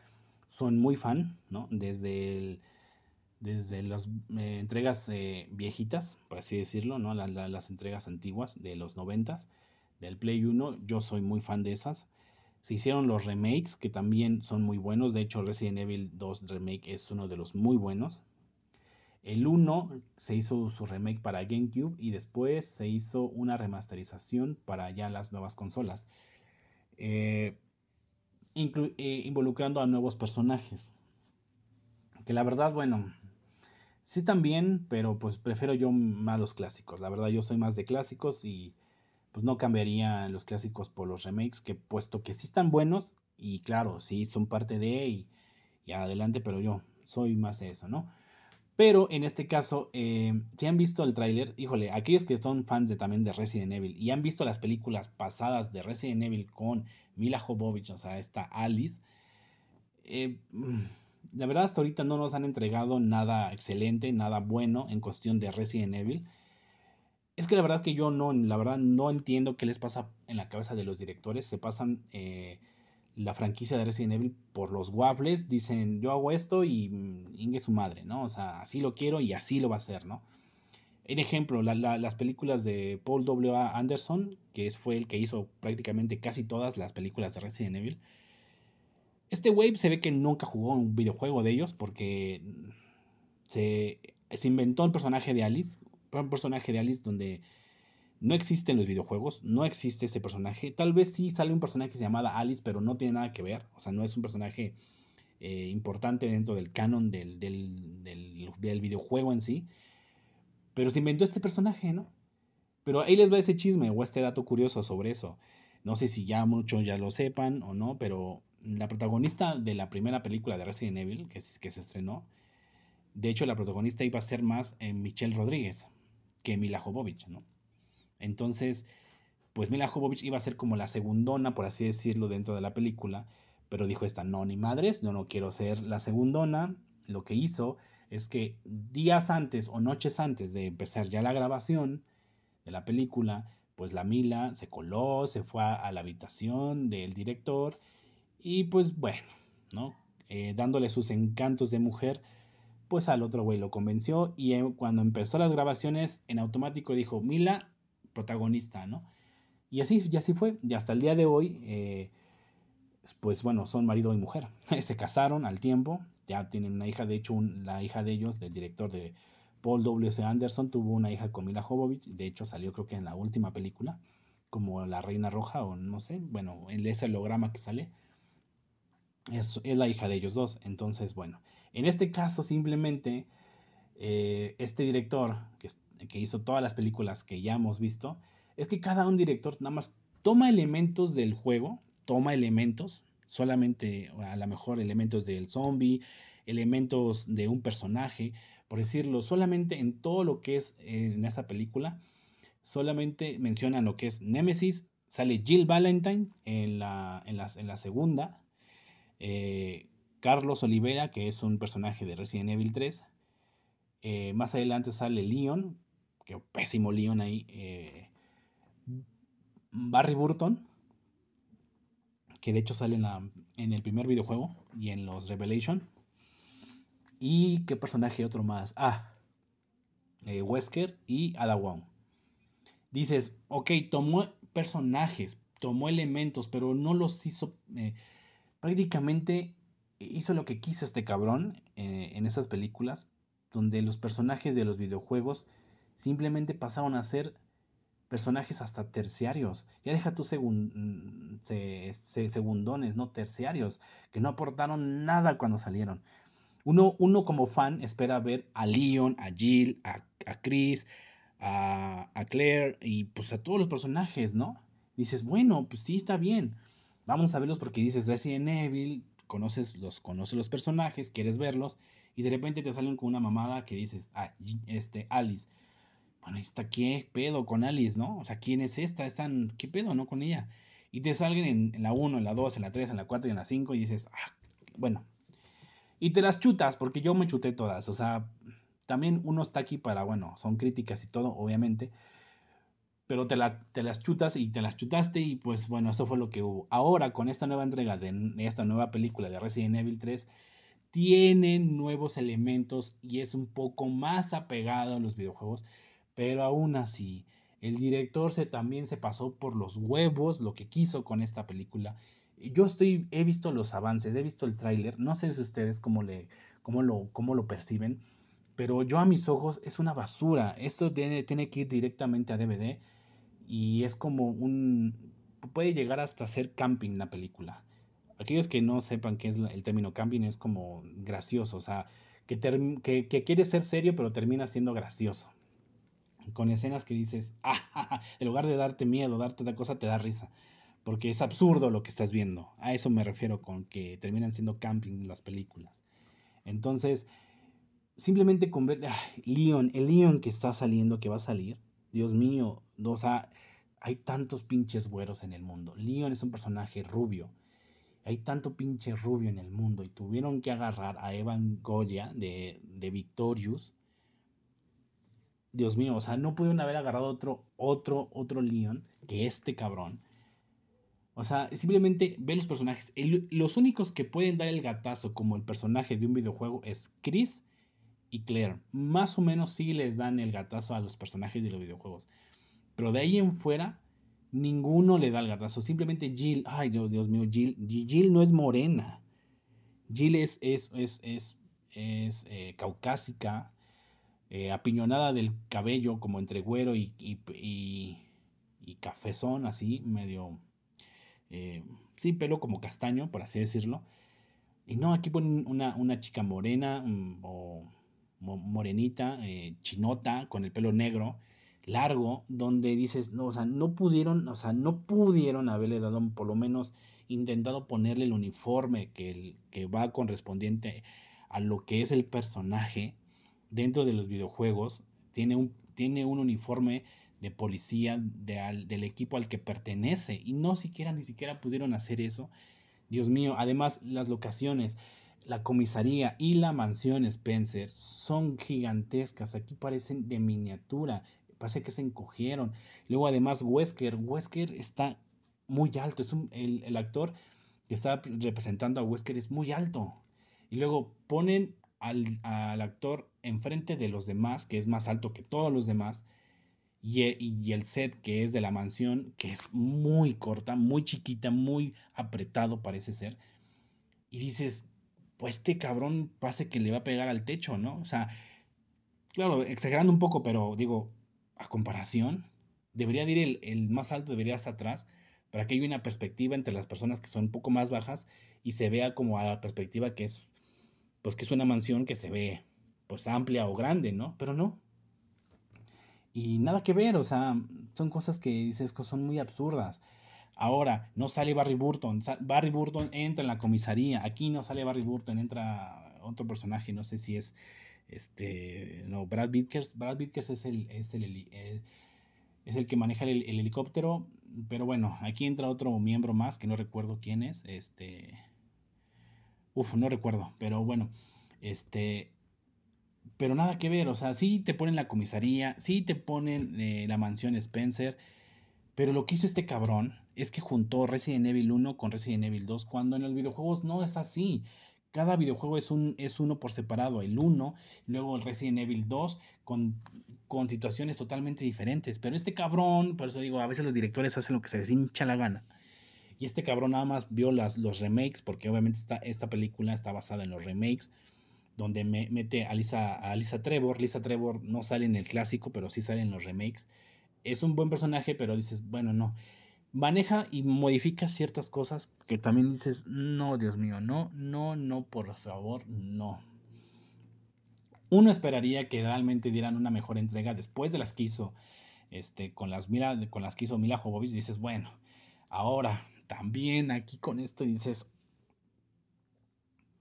son muy fan, ¿no? Desde, desde las eh, entregas eh, viejitas, por así decirlo, ¿no? las entregas antiguas de los noventas, del Play 1, yo soy muy fan de esas. Se hicieron los remakes, que también son muy buenos. De hecho, Resident Evil 2 Remake es uno de los muy buenos. El 1 se hizo su remake para GameCube y después se hizo una remasterización para ya las nuevas consolas. Eh, eh, involucrando a nuevos personajes. Que la verdad, bueno, sí también, pero pues prefiero yo más los clásicos. La verdad yo soy más de clásicos y pues no cambiaría los clásicos por los remakes, que puesto que sí están buenos y claro, sí son parte de y, y adelante, pero yo soy más de eso, ¿no? Pero en este caso, eh, si han visto el tráiler, híjole, aquellos que son fans también de Resident Evil y han visto las películas pasadas de Resident Evil con Mila Jovovich, o sea, esta Alice, eh, la verdad hasta ahorita no nos han entregado nada excelente, nada bueno en cuestión de Resident Evil. Es que la verdad que yo no, la verdad no entiendo qué les pasa en la cabeza de los directores. Se pasan eh, la franquicia de Resident Evil por los waffles, dicen yo hago esto y mm, ingue su madre, ¿no? O sea, así lo quiero y así lo va a hacer, ¿no? En ejemplo, las películas de Paul W. Anderson, que fue el que hizo prácticamente casi todas las películas de Resident Evil. Este wave se ve que nunca jugó un videojuego de ellos porque se, se inventó el personaje de Alice, un personaje de Alice donde no existe en los videojuegos, no existe ese personaje. Tal vez sí sale un personaje que Alice, pero no tiene nada que ver. O sea, no es un personaje eh, importante dentro del canon del, del, del, videojuego en sí. Pero se inventó este personaje, ¿no? Pero ahí les va ese chisme o este dato curioso sobre eso. No sé si ya muchos ya lo sepan o no, pero la protagonista de la primera película de Resident Evil, que, que se estrenó, de hecho la protagonista iba a ser más eh, Michelle Rodríguez que Mila Jovovich, ¿no? Entonces, pues Mila Jovovich iba a ser como la segundona, por así decirlo, dentro de la película, pero dijo esta, no, ni madres, yo no quiero ser la segundona. Lo que hizo es que días antes o noches antes de empezar ya la grabación de la película, pues la Mila se coló, se fue a, la habitación del director y pues bueno, ¿no? Eh, dándole sus encantos de mujer, pues al otro güey lo convenció y eh, cuando empezó las grabaciones en automático dijo, Mila, protagonista, ¿no? Y así, y así fue. Y hasta el día de hoy, eh, pues bueno, son marido y mujer. Se casaron al tiempo, ya tienen una hija. De hecho, la hija de ellos, del director de Paul W.C. Anderson, tuvo una hija con Mila Jovovich. De hecho, salió creo que en la última película, como La Reina Roja, o no sé, bueno, en ese holograma que sale. Es, es la hija de ellos dos. Entonces, bueno, en este caso simplemente eh, este director, que que hizo todas las películas que ya hemos visto, es que cada un director nada más toma elementos del juego, toma elementos, solamente a lo mejor elementos del zombie, elementos de un personaje, por decirlo, solamente en todo lo que es en esa película, solamente mencionan lo que es Nemesis, sale Jill Valentine en la, en la, segunda, eh, Carlos Olivera, que es un personaje de Resident Evil 3, eh, más adelante sale Leon, que pésimo Leon ahí. Eh, Barry Burton, que de hecho sale en, la, en, el primer videojuego y en los Revelation. Y qué personaje otro más. Ah, eh, Wesker y Ada Wong. Dices, ok, tomó personajes, tomó elementos, pero no los hizo. Eh, prácticamente hizo lo que quiso este cabrón en esas películas, donde los personajes de los videojuegos simplemente pasaron a ser personajes hasta terciarios. Ya deja tus segundones, no terciarios, que no aportaron nada cuando salieron. Uno, uno como fan espera ver a Leon, a Jill, a, Chris, a, a, Claire y pues a todos los personajes, ¿no? Dices, bueno, pues sí, está bien. Vamos a verlos porque dices Resident Evil, conoces los, conoces los personajes, quieres verlos, y de repente te salen con una mamada que dices, ah, este, Alice bueno, está qué pedo con Alice, ¿no? O sea, ¿quién es esta? Están, ¿qué pedo, no? Con ella. Y te salgan en, la 1, en la 2, en la 3, en la 4 y en la 5 y dices, ah, bueno. y te las chutas, porque yo me chuté todas. O sea, también uno está aquí para, bueno, son críticas y todo, obviamente. Pero te, la, te las chutas y te las chutaste y pues bueno, eso fue lo que hubo. Ahora con esta nueva entrega de esta nueva película de Resident Evil 3, tienen nuevos elementos y es un poco más apegado a los videojuegos, pero aún así, el director se, también se pasó por los huevos lo que quiso con esta película. Yo estoy, he visto los avances, he visto el tráiler, no sé si ustedes cómo, le, cómo, lo, cómo lo perciben, pero yo a mis ojos es una basura. Esto tiene, tiene que ir directamente a DVD y es como un... puede llegar hasta ser camping la película aquellos que no sepan qué es el término camping es como gracioso, o sea, que, que, quiere ser serio pero termina siendo gracioso. Con escenas que dices, ah, en lugar de darte miedo, darte otra cosa, te da risa. Porque es absurdo lo que estás viendo. A eso me refiero con que terminan siendo camping las películas. Entonces, simplemente con ver, Leon, el Leon que está saliendo, que va a salir, Dios mío, o sea, hay tantos pinches güeros en el mundo. Leon es un personaje rubio hay tanto pinche rubio en el mundo y tuvieron que agarrar a Evan Goya de, de Victorious. Dios mío, o sea, no pudieron haber agarrado otro, otro, otro Leon que este cabrón. O sea, simplemente ve los personajes. los únicos que pueden dar el gatazo como el personaje de un videojuego es Chris y Claire. Más o menos sí les dan el gatazo a los personajes de los videojuegos. Pero de ahí en fuera, ninguno le da el gatazo. Simplemente Jill, ay Dios, mío, Jill, Jill no es morena. Jill es, es, es, es, es eh, caucásica, eh, apiñonada del cabello como entre güero y, y, y, cafezón, así, medio, eh, sí, pelo como castaño, por así decirlo. Y no, aquí ponen una, una chica morena mm, o morenita, chinota, con el pelo negro largo donde dices, no, o sea, no pudieron, o sea, no pudieron haberle dado por lo menos intentado ponerle el uniforme que, el, que va correspondiente a lo que es el personaje dentro de los videojuegos. Tiene un, tiene un uniforme de policía de del equipo al que pertenece y no siquiera ni siquiera pudieron hacer eso. Dios mío, además las locaciones, la comisaría y la mansión Spencer son gigantescas, aquí parecen de miniatura parece que se encogieron. Luego además Wesker, Wesker está muy alto, es el, actor que está representando a Wesker es muy alto. Y luego ponen al, actor enfrente de los demás, que es más alto que todos los demás, y, y, el set que es de la mansión, que es muy corta, muy chiquita, muy apretado parece ser. Y dices, pues este cabrón parece que le va a pegar al techo, ¿no? O sea, claro, exagerando un poco, pero digo, a comparación, debería ir el, más alto, debería estar atrás, para que haya una perspectiva entre las personas que son un poco más bajas y se vea como a la perspectiva que es, pues que es una mansión que se ve pues amplia o grande, ¿no? Pero no. Y nada que ver, o sea, son cosas que dices que son muy absurdas. Ahora, no sale Barry Burton, Barry Burton entra en la comisaría, aquí no sale Barry Burton, entra otro personaje, no sé si es este, no, Brad Vickers, Brad Vickers es el, es el, eh, es el que maneja el, helicóptero, pero bueno, aquí entra otro miembro más que no recuerdo quién es, este, uf, no recuerdo, pero bueno, este, pero nada que ver, o sea, sí te ponen la comisaría, sí te ponen eh, la mansión Spencer, pero lo que hizo este cabrón es que juntó Resident Evil 1 con Resident Evil 2, cuando en los videojuegos no es así cada videojuego es, un, es uno por separado, el 1, luego el Resident Evil 2, con, con situaciones totalmente diferentes. Pero este cabrón, por eso digo, a veces los directores hacen lo que se les hincha la gana. Y este cabrón nada más vio las, los remakes, porque obviamente esta, esta película está basada en los remakes, donde me, mete a Lisa, a Lisa Trevor. Lisa Trevor no sale en el clásico, pero sí sale en los remakes. Es un buen personaje, pero dices, bueno, no maneja y modifica ciertas cosas que también dices, no, Dios mío, no, no, no, por favor, no. Uno esperaría que realmente dieran una mejor entrega después de las que hizo este, con, las, Mila, con las que hizo Mila Jovovich. Dices, bueno, ahora también aquí con esto dices,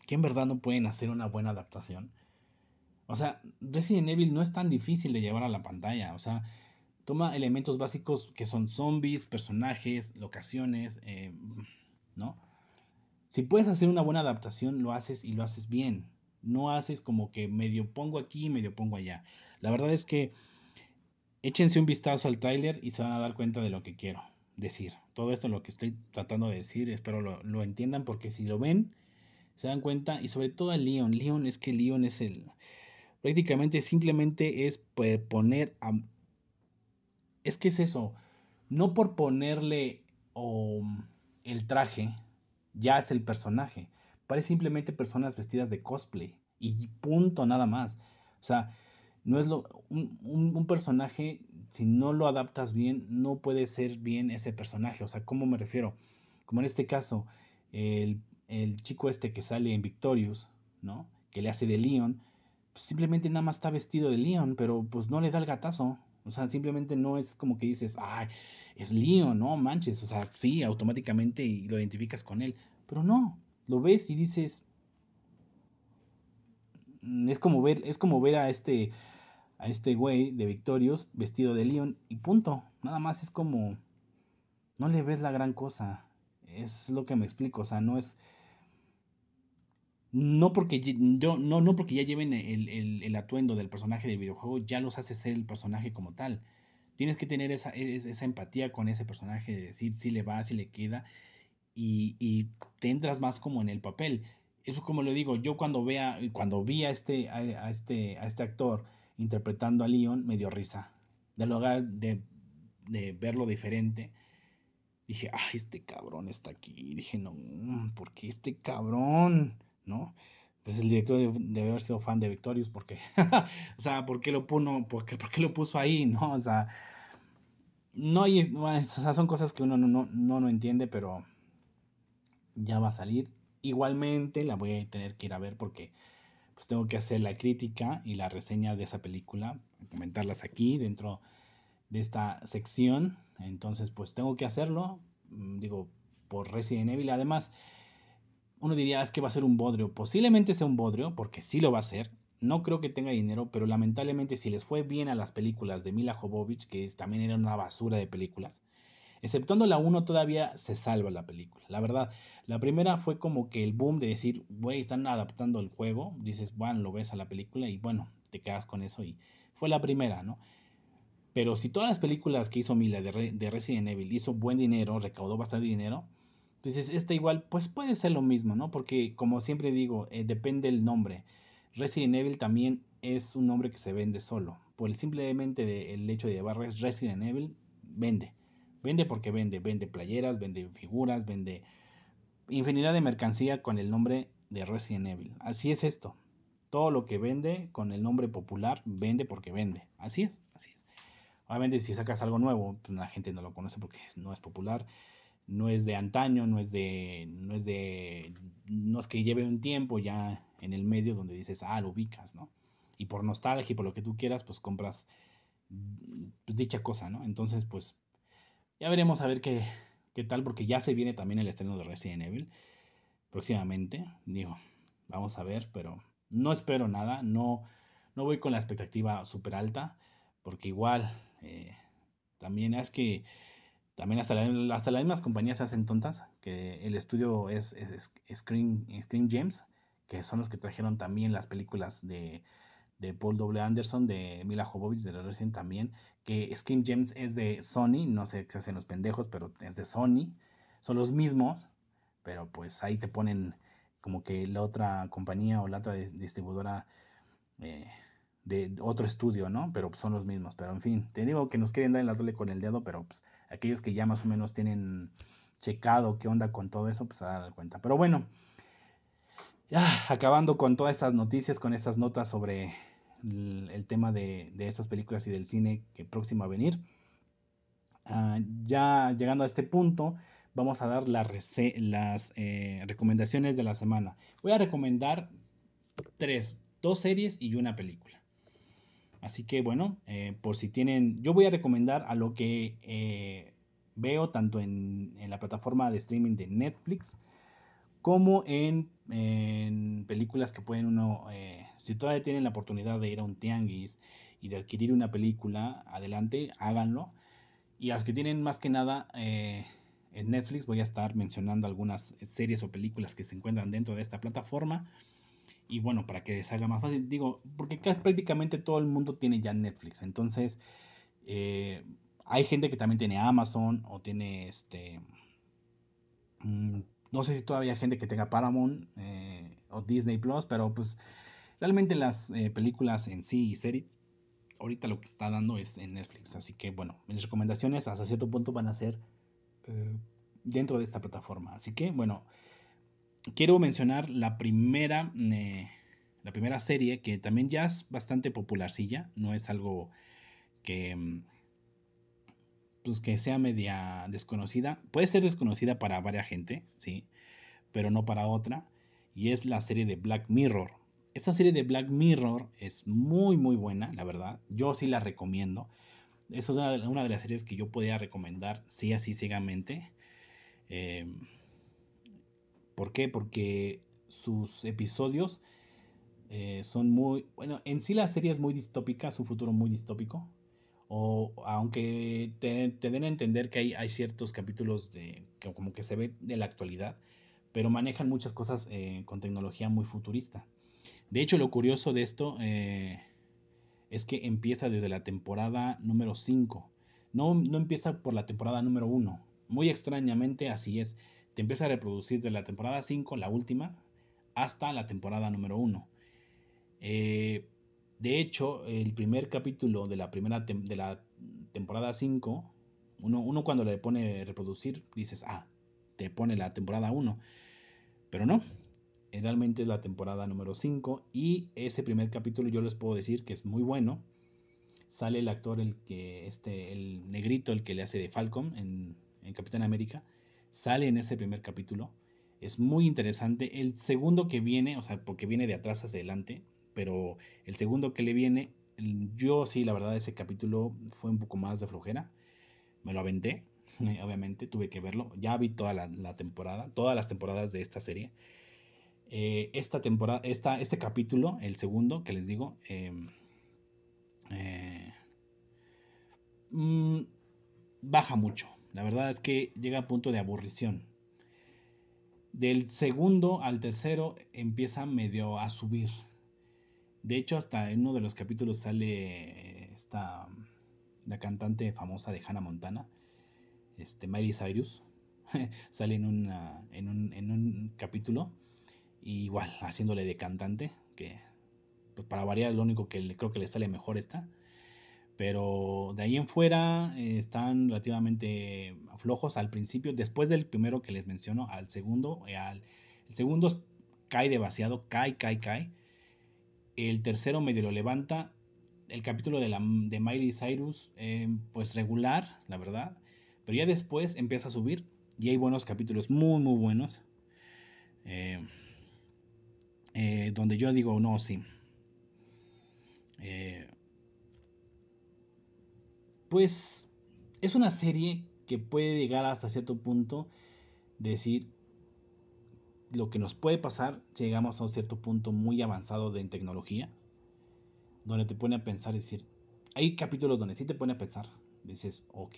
que en verdad no pueden hacer una buena adaptación. O sea, Resident Evil no es tan difícil de llevar a la pantalla. O sea, toma elementos básicos que son zombies, personajes, locaciones, eh, ¿no? si puedes hacer una buena adaptación, lo haces y lo haces bien. No haces como que medio pongo aquí y medio pongo allá. La verdad es que échense un vistazo al trailer y se van a dar cuenta de lo que quiero decir. Todo esto lo que estoy tratando de decir, espero lo, lo entiendan porque si lo ven, se dan cuenta y sobre todo a Leon. Leon es que Leon es el... Prácticamente simplemente es poner a... Es que es eso. No por ponerle el traje, ya es el personaje. Parece simplemente personas vestidas de cosplay. Y punto, nada más. O sea, no es lo. Un, un, personaje, si no lo adaptas bien, no puede ser bien ese personaje. O sea, ¿cómo me refiero? Como en este caso, el, el chico este que sale en Victorious, ¿no? Que le hace de Leon, pues simplemente nada más está vestido de Leon, pero pues no le da el gatazo. O sea, simplemente no es como que dices, ay, es Leon, no manches. O sea, sí, automáticamente lo identificas con él. Pero no, lo ves y dices. Mm, es como ver, es como ver a este. a este güey de Victorious vestido de Leon y punto. Nada más es como. No le ves la gran cosa. Es lo que me explico. O sea, no es no porque yo no no porque ya lleven el, atuendo del personaje del videojuego ya los hace ser el personaje como tal. Tienes que tener esa, esa empatía con ese personaje de decir si le va si le queda y, y, te entras más como en el papel. Eso como le digo yo cuando vea cuando vi a este a, este a este actor interpretando a Leon me dio risa. De lugar de, de verlo diferente dije ay este cabrón está aquí dije no ¿por qué este cabrón ¿no? Pues el director debe, haber sido fan de Victorious porque, o sea, ¿por qué lo puso, por qué, lo puso ahí, no? O sea, no hay, o sea, son cosas que uno no, no, no, no entiende, pero ya va a salir. Igualmente la voy a tener que ir a ver porque pues tengo que hacer la crítica y la reseña de esa película, comentarlas aquí dentro de esta sección. Entonces, pues tengo que hacerlo, mm, digo, por Resident Evil. Además, uno diría es que va a ser un bodrio. Posiblemente sea un bodrio, porque sí lo va a ser. No creo que tenga dinero, pero lamentablemente si les fue bien a las películas de Mila Jovovich, que también era una basura de películas, exceptuando la 1 todavía se salva la película. La verdad, la primera fue como que el boom de decir, güey, están adaptando el juego, dices, bueno, lo ves a la película y bueno, te quedas con eso y fue la primera, ¿no? Pero si todas las películas que hizo Mila de, de Resident Evil hizo buen dinero, recaudó bastante dinero, entonces, este igual, pues puede ser lo mismo, ¿no? Porque como siempre digo, eh, depende el nombre. Resident Evil también es un nombre que se vende solo. Por el simplemente de, el hecho de llevar Resident Evil, vende. Vende porque vende. Vende playeras, vende figuras, vende infinidad de mercancía con el nombre de Resident Evil. Así es esto. Todo lo que vende con el nombre popular, vende porque vende. Así es, así es. Obviamente si sacas algo nuevo, pues la gente no lo conoce porque no es popular no es de antaño, no es de, no es de, no es que lleve un tiempo ya en el medio donde dices, ah, lo ubicas, ¿no? Y por nostalgia y por lo que tú quieras, pues compras pues, dicha cosa, ¿no? Entonces, pues, ya veremos a ver qué, qué tal, porque ya se viene también el estreno de Resident Evil próximamente, digo, vamos a ver, pero no espero nada, no, no voy con la expectativa súper alta, porque igual, eh, también es que también hasta, hasta las mismas compañías se hacen tontas, que el estudio es, Screen, James, que son los que trajeron también las películas de, de Paul W. Anderson, de Mila Jovovich, de Resident también, que Screen James es de Sony, no sé qué hacen los pendejos, pero es de Sony, son los mismos, pero pues ahí te ponen como que la otra compañía o la otra distribuidora eh, de otro estudio, ¿no? Pero son los mismos, pero en fin, te digo que nos quieren dar en la tole con el dedo, pero pues aquellos que ya más o menos tienen checado qué onda con todo eso, pues a dar cuenta. Pero bueno, ya acabando con todas estas noticias, con estas notas sobre el, tema de, estas películas y del cine que próximo a venir. Ah, ya llegando a este punto, vamos a dar las eh, recomendaciones de la semana. Voy a recomendar tres, dos series y una película. Así que bueno, eh, por si tienen, yo voy a recomendar a lo que eh, veo tanto en, la plataforma de streaming de Netflix como en, películas que pueden uno, eh, si todavía tienen la oportunidad de ir a un tianguis y de adquirir una película, adelante, háganlo. Y a los que tienen más que nada en Netflix. Voy a estar mencionando algunas series o películas que se encuentran dentro de esta plataforma. Y bueno, para que se haga más fácil, digo, porque prácticamente todo el mundo tiene ya Netflix. Entonces, eh, hay gente que también tiene Amazon o tiene este... Mm, no sé si todavía hay gente que tenga Paramount eh, o Disney Plus, pero pues realmente las eh, películas en sí y series, ahorita lo que está dando es en Netflix. Así que bueno, mis recomendaciones hasta cierto punto van a ser dentro de esta plataforma. Así que bueno, quiero mencionar la primera, la primera serie que también ya es bastante popularcilla, no es algo que, mm, pues, que sea media desconocida. Puede ser desconocida para varias gente, sí, pero no para otra. Y es la serie de Black Mirror. Esta serie de Black Mirror es muy, muy buena, la verdad. Yo sí la recomiendo. Es una, de las series que yo podría recomendar, sí, así ciegamente. Eh, ¿Por qué? Porque sus episodios eh, son muy... Bueno, en sí la serie es muy distópica, su futuro muy distópico. O aunque te, den a entender que hay, hay, ciertos capítulos de, que como que se ve de la actualidad, pero manejan muchas cosas eh, con tecnología muy futurista. De hecho, lo curioso de esto eh, es que empieza desde la temporada número 5. No, no empieza por la temporada número 1. Muy extrañamente así es te empieza a reproducir de la temporada 5, la última, hasta la temporada número 1. Eh, de hecho, el primer capítulo de la primera de la temporada 5, uno, cuando le pone reproducir, dices, ah, te pone la temporada 1. Pero no, realmente es la temporada número 5 y ese primer capítulo yo les puedo decir que es muy bueno. Sale el actor, el que este, el negrito, el que le hace de Falcon en Capitán América sale en ese primer capítulo. Es muy interesante. El segundo que viene, o sea, porque viene de atrás hacia adelante, pero el segundo que le viene, yo sí, la verdad, ese capítulo fue un poco más de flojera. Me lo aventé, obviamente, tuve que verlo. Ya vi toda la, temporada, todas las temporadas de esta serie. Eh, esta temporada, esta, este capítulo, el segundo que les digo, em, eh, mm, baja mucho. La verdad es que llega a punto de aburrición. Del segundo al tercero empieza medio a subir. De hecho, hasta en uno de los capítulos sale esta la cantante famosa de Hannah Montana, este Miley Cyrus, sale en, en, un, en un capítulo, igual haciéndole de cantante, que pues para variar lo único que creo que le sale mejor está. Pero de ahí en fuera eh, están relativamente flojos al principio. Después del primero que les menciono, al segundo, eh, al, el segundo cae de vaciado, cae, cae, cae. El tercero medio lo levanta. El capítulo de, la, de Miley Cyrus, eh, pues regular, la verdad. Pero ya después empieza a subir y hay buenos capítulos, muy, muy buenos. donde yo digo, no, sí. Eh, pues es una serie que puede llegar hasta cierto punto decir lo que nos puede pasar si llegamos a un cierto punto muy avanzado de tecnología, donde te pone a pensar, es decir, hay capítulos donde sí te pone a pensar, dices, ok,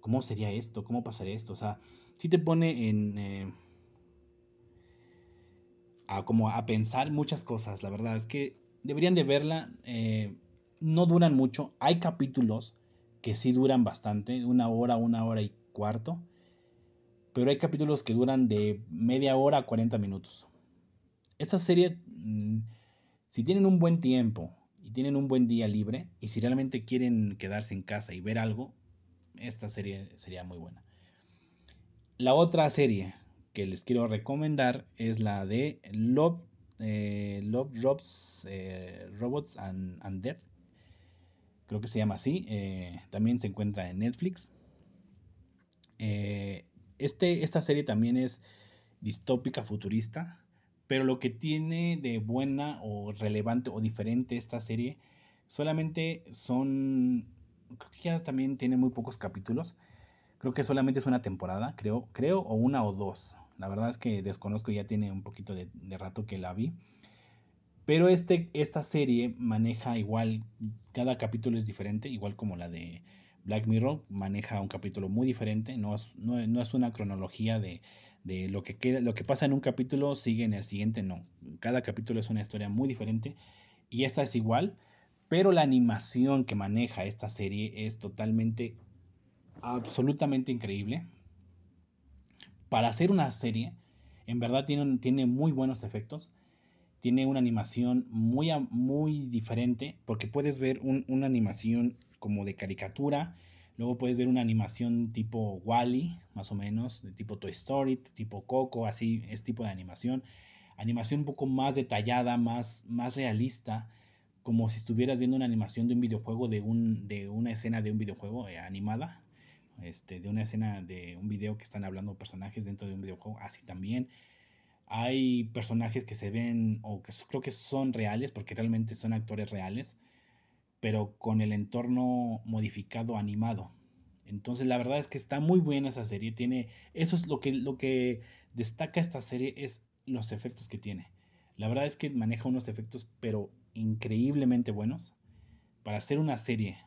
¿cómo sería esto? ¿Cómo pasaría esto? O sea, sí te pone en... Eh, a, como a pensar muchas cosas, la verdad es que deberían de verla. Eh, no duran mucho. Hay capítulos que sí duran bastante, una hora, una hora y cuarto. Pero hay capítulos que duran de media hora a 40 minutos. Esta serie, mm, si tienen un buen tiempo y tienen un buen día libre, y si realmente quieren quedarse en casa y ver algo, esta serie sería muy buena. La otra serie que les quiero recomendar es la de Love, eh, Love eh, Robots and, and Death creo que se llama así, eh, también se encuentra en Netflix. Eh, este, esta serie también es distópica, futurista, pero lo que tiene de buena o relevante o diferente esta serie solamente son, creo que ya también tiene muy pocos capítulos, creo que solamente es una temporada, creo, creo, o una o dos. La verdad es que desconozco, ya tiene un poquito de rato que la vi. Pero este, esta serie maneja igual, cada capítulo es diferente, igual como la de Black Mirror maneja un capítulo muy diferente, no es, no, es una cronología de, de, lo, que queda, lo que pasa en un capítulo sigue en el siguiente, no. Cada capítulo es una historia muy diferente y esta es igual, pero la animación que maneja esta serie es totalmente, absolutamente increíble. Para hacer una serie, en verdad tiene, tiene muy buenos efectos tiene una animación muy, muy diferente porque puedes ver una animación como de caricatura, luego puedes ver una animación tipo Wally, más o menos, de tipo Toy Story, tipo Coco, así es tipo de animación, animación un poco más detallada, más, más realista, como si estuvieras viendo una animación de un videojuego, de, un, de una escena de un videojuego eh, animada, este, de una escena de un video que están hablando personajes dentro de un videojuego, así también hay personajes que se ven o que creo que son reales porque realmente son actores reales, pero con el entorno modificado animado. Entonces la verdad es que está muy buena esa serie, tiene eso es lo que lo que destaca esta serie es los efectos que tiene. La verdad es que maneja unos efectos pero increíblemente buenos para hacer una serie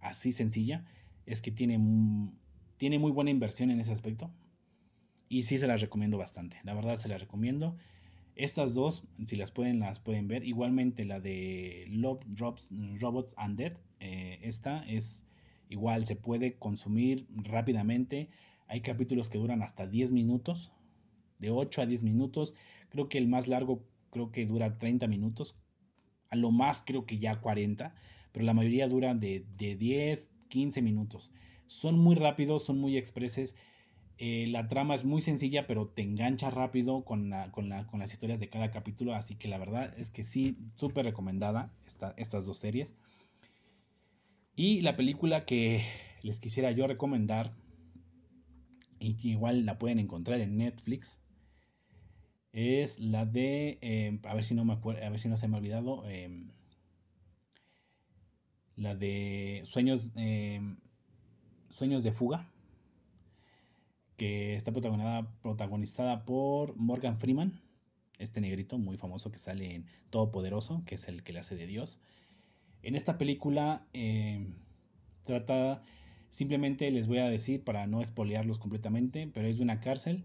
así sencilla es que tiene tiene muy buena inversión en ese aspecto y sí se las recomiendo bastante. La verdad se las recomiendo. Estas dos, si las pueden, las pueden ver. Igualmente la de Love Drops, Robots and Dead. Eh, esta es igual, se puede consumir rápidamente. Hay capítulos que duran hasta 10 minutos. De 8 a 10 minutos. Creo que el más largo creo que dura 30 minutos. A lo más creo que ya 40. Pero la mayoría dura de, de 10, 15 minutos. Son muy rápidos, son muy expreses eh, la trama es muy sencilla, pero te engancha rápido con, las historias de cada capítulo. Así que la verdad es que sí, súper recomendada estas dos series. Y la película que les quisiera yo recomendar, y que igual la pueden encontrar en Netflix, es la de, eh, a ver si no me acuerdo, a ver si no se me ha olvidado, em, la de Sueños, em, Sueños de Fuga que está protagonizada, por Morgan Freeman, este negrito muy famoso que sale en Todopoderoso, que es el que le hace de Dios. En esta película eh, trata, simplemente les voy a decir para no espolearlos completamente, pero es de una cárcel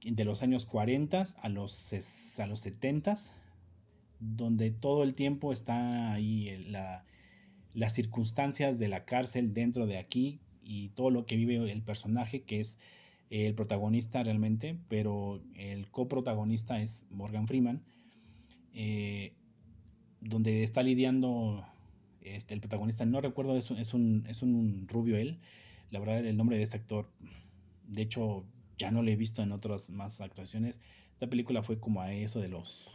de los años 40 a los, a los 70, donde todo el tiempo está ahí la, las circunstancias de la cárcel dentro de aquí y todo lo que vive el personaje, que es el protagonista realmente, pero el coprotagonista es Morgan Freeman, eh, donde está lidiando este, el protagonista, no recuerdo, es un, es, un, es un rubio él, la verdad el nombre de este actor, de hecho ya no lo he visto en otras más actuaciones, esta película fue como a eso de los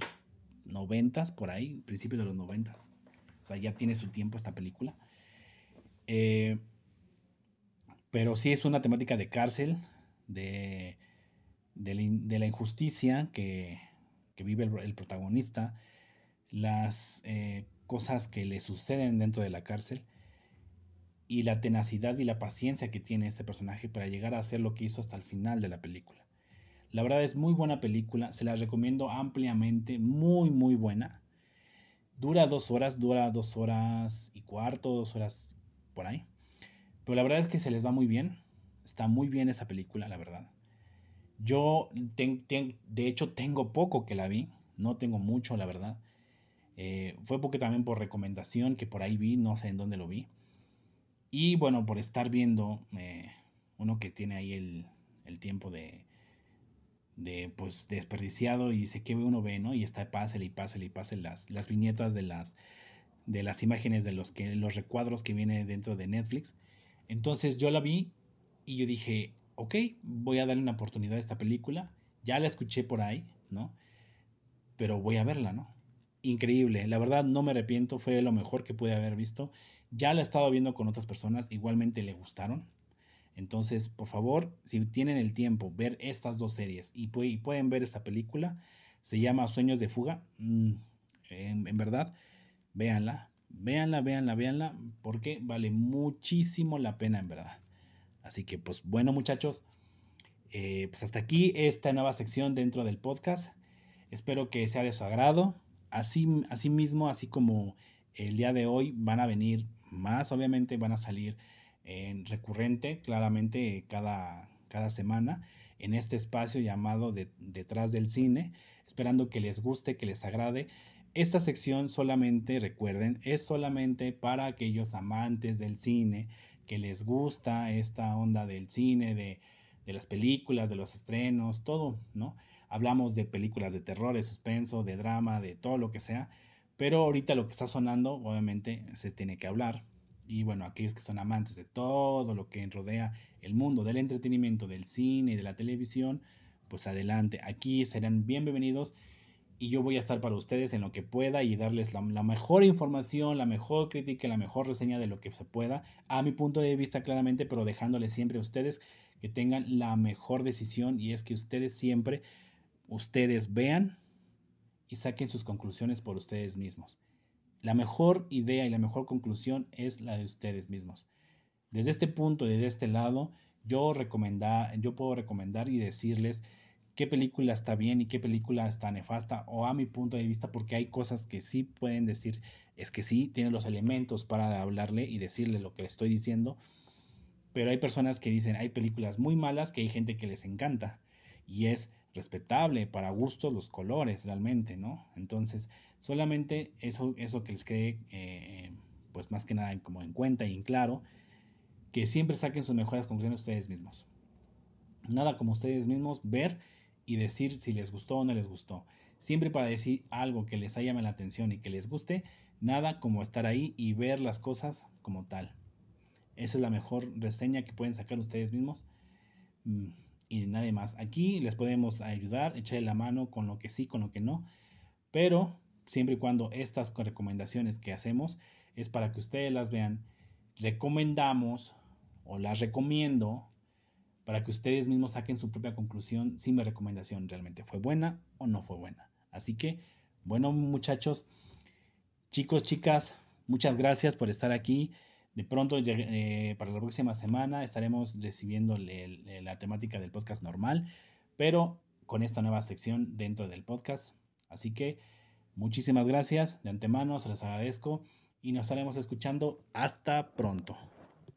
noventas, por ahí, principios de los noventas, o sea, ya tiene su tiempo esta película. Eh, pero sí es una temática de cárcel, de, la, injusticia que, vive el, protagonista, las eh, cosas que le suceden dentro de la cárcel y la tenacidad y la paciencia que tiene este personaje para llegar a hacer lo que hizo hasta el final de la película. La verdad es muy buena película, se la recomiendo ampliamente, muy muy buena. Dura dos horas, dura dos horas y cuarto, dos horas por ahí. Pero la verdad es que se les va muy bien. Está muy bien esa película, la verdad. Yo, de hecho, tengo poco que la vi. No tengo mucho, la verdad. Eh, fue porque también por recomendación que por ahí vi, no sé en dónde lo vi. Y bueno, por estar viendo, eh, uno que tiene ahí el, tiempo de, de, pues, desperdiciado y dice que uno ve, ¿no? Y está pásale y pásale y pásale las, las viñetas de las, de las imágenes de los, que, los recuadros que viene dentro de Netflix. Entonces yo la vi y yo dije, ok, voy a darle una oportunidad a esta película. Ya la escuché por ahí, ¿no? Pero voy a verla, ¿no? Increíble, la verdad no me arrepiento, fue lo mejor que pude haber visto. Ya la he estado viendo con otras personas, igualmente le gustaron. Entonces, por favor, si tienen el tiempo, ver estas dos series y, pueden ver esta película, se llama Sueños de Fuga. Mm, en, en verdad, véanla, Véanla, véanla, véanla, porque vale muchísimo la pena en verdad. Así que pues bueno muchachos, eh, pues hasta aquí esta nueva sección dentro del podcast. Espero que sea de su agrado. Así, así mismo, así como el día de hoy van a venir más obviamente van a salir en recurrente, claramente cada, cada semana, en este espacio llamado Detrás del Cine, esperando que les guste, que les agrade. Esta sección solamente, recuerden, es solamente para aquellos amantes del cine, que les gusta esta onda del cine, de, las películas, de los estrenos, todo, ¿no? Hablamos de películas de terror, de suspenso, de drama, de todo lo que sea, pero ahorita lo que está sonando, obviamente, se tiene que hablar. Y bueno, aquellos que son amantes de todo lo que rodea el mundo del entretenimiento, del cine y de la televisión, pues adelante, aquí serán bienvenidos y yo voy a estar para ustedes en lo que pueda y darles la, mejor información, la mejor crítica, la mejor reseña de lo que se pueda, a mi punto de vista claramente, pero dejándoles siempre a ustedes que tengan la mejor decisión y es que ustedes siempre, ustedes vean y saquen sus conclusiones por ustedes mismos. La mejor idea y la mejor conclusión es la de ustedes mismos. Desde este punto, desde este lado, yo, yo puedo recomendar y decirles qué película está bien y qué película está nefasta o a mi punto de vista porque hay cosas que sí pueden decir es que sí tiene los elementos para hablarle y decirle lo que le estoy diciendo pero hay personas que dicen hay películas muy malas que hay gente que les encanta y es respetable para gustos los colores realmente no entonces solamente eso eso que les cree eh, pues más que nada como en cuenta y en claro que siempre saquen sus mejores conclusiones ustedes mismos. Nada como ustedes mismos ver y decir si les gustó o no les gustó. Siempre para decir algo que les haya la atención y que les guste, nada como estar ahí y ver las cosas como tal. Esa es la mejor reseña que pueden sacar ustedes mismos. Mm, y nada más. Aquí les podemos ayudar, echarle la mano con lo que sí, con lo que no. Pero siempre y cuando estas recomendaciones que hacemos es para que ustedes las vean. Recomendamos o las recomiendo para que ustedes mismos saquen su propia conclusión si mi recomendación realmente fue buena o no fue buena. Así que, bueno muchachos, chicos, chicas, muchas gracias por estar aquí. De pronto, eh, para la próxima semana, estaremos recibiendo la temática del podcast normal, pero con esta nueva sección dentro del podcast. Así que, muchísimas gracias. De antemano, se les agradezco y nos estaremos escuchando. Hasta pronto.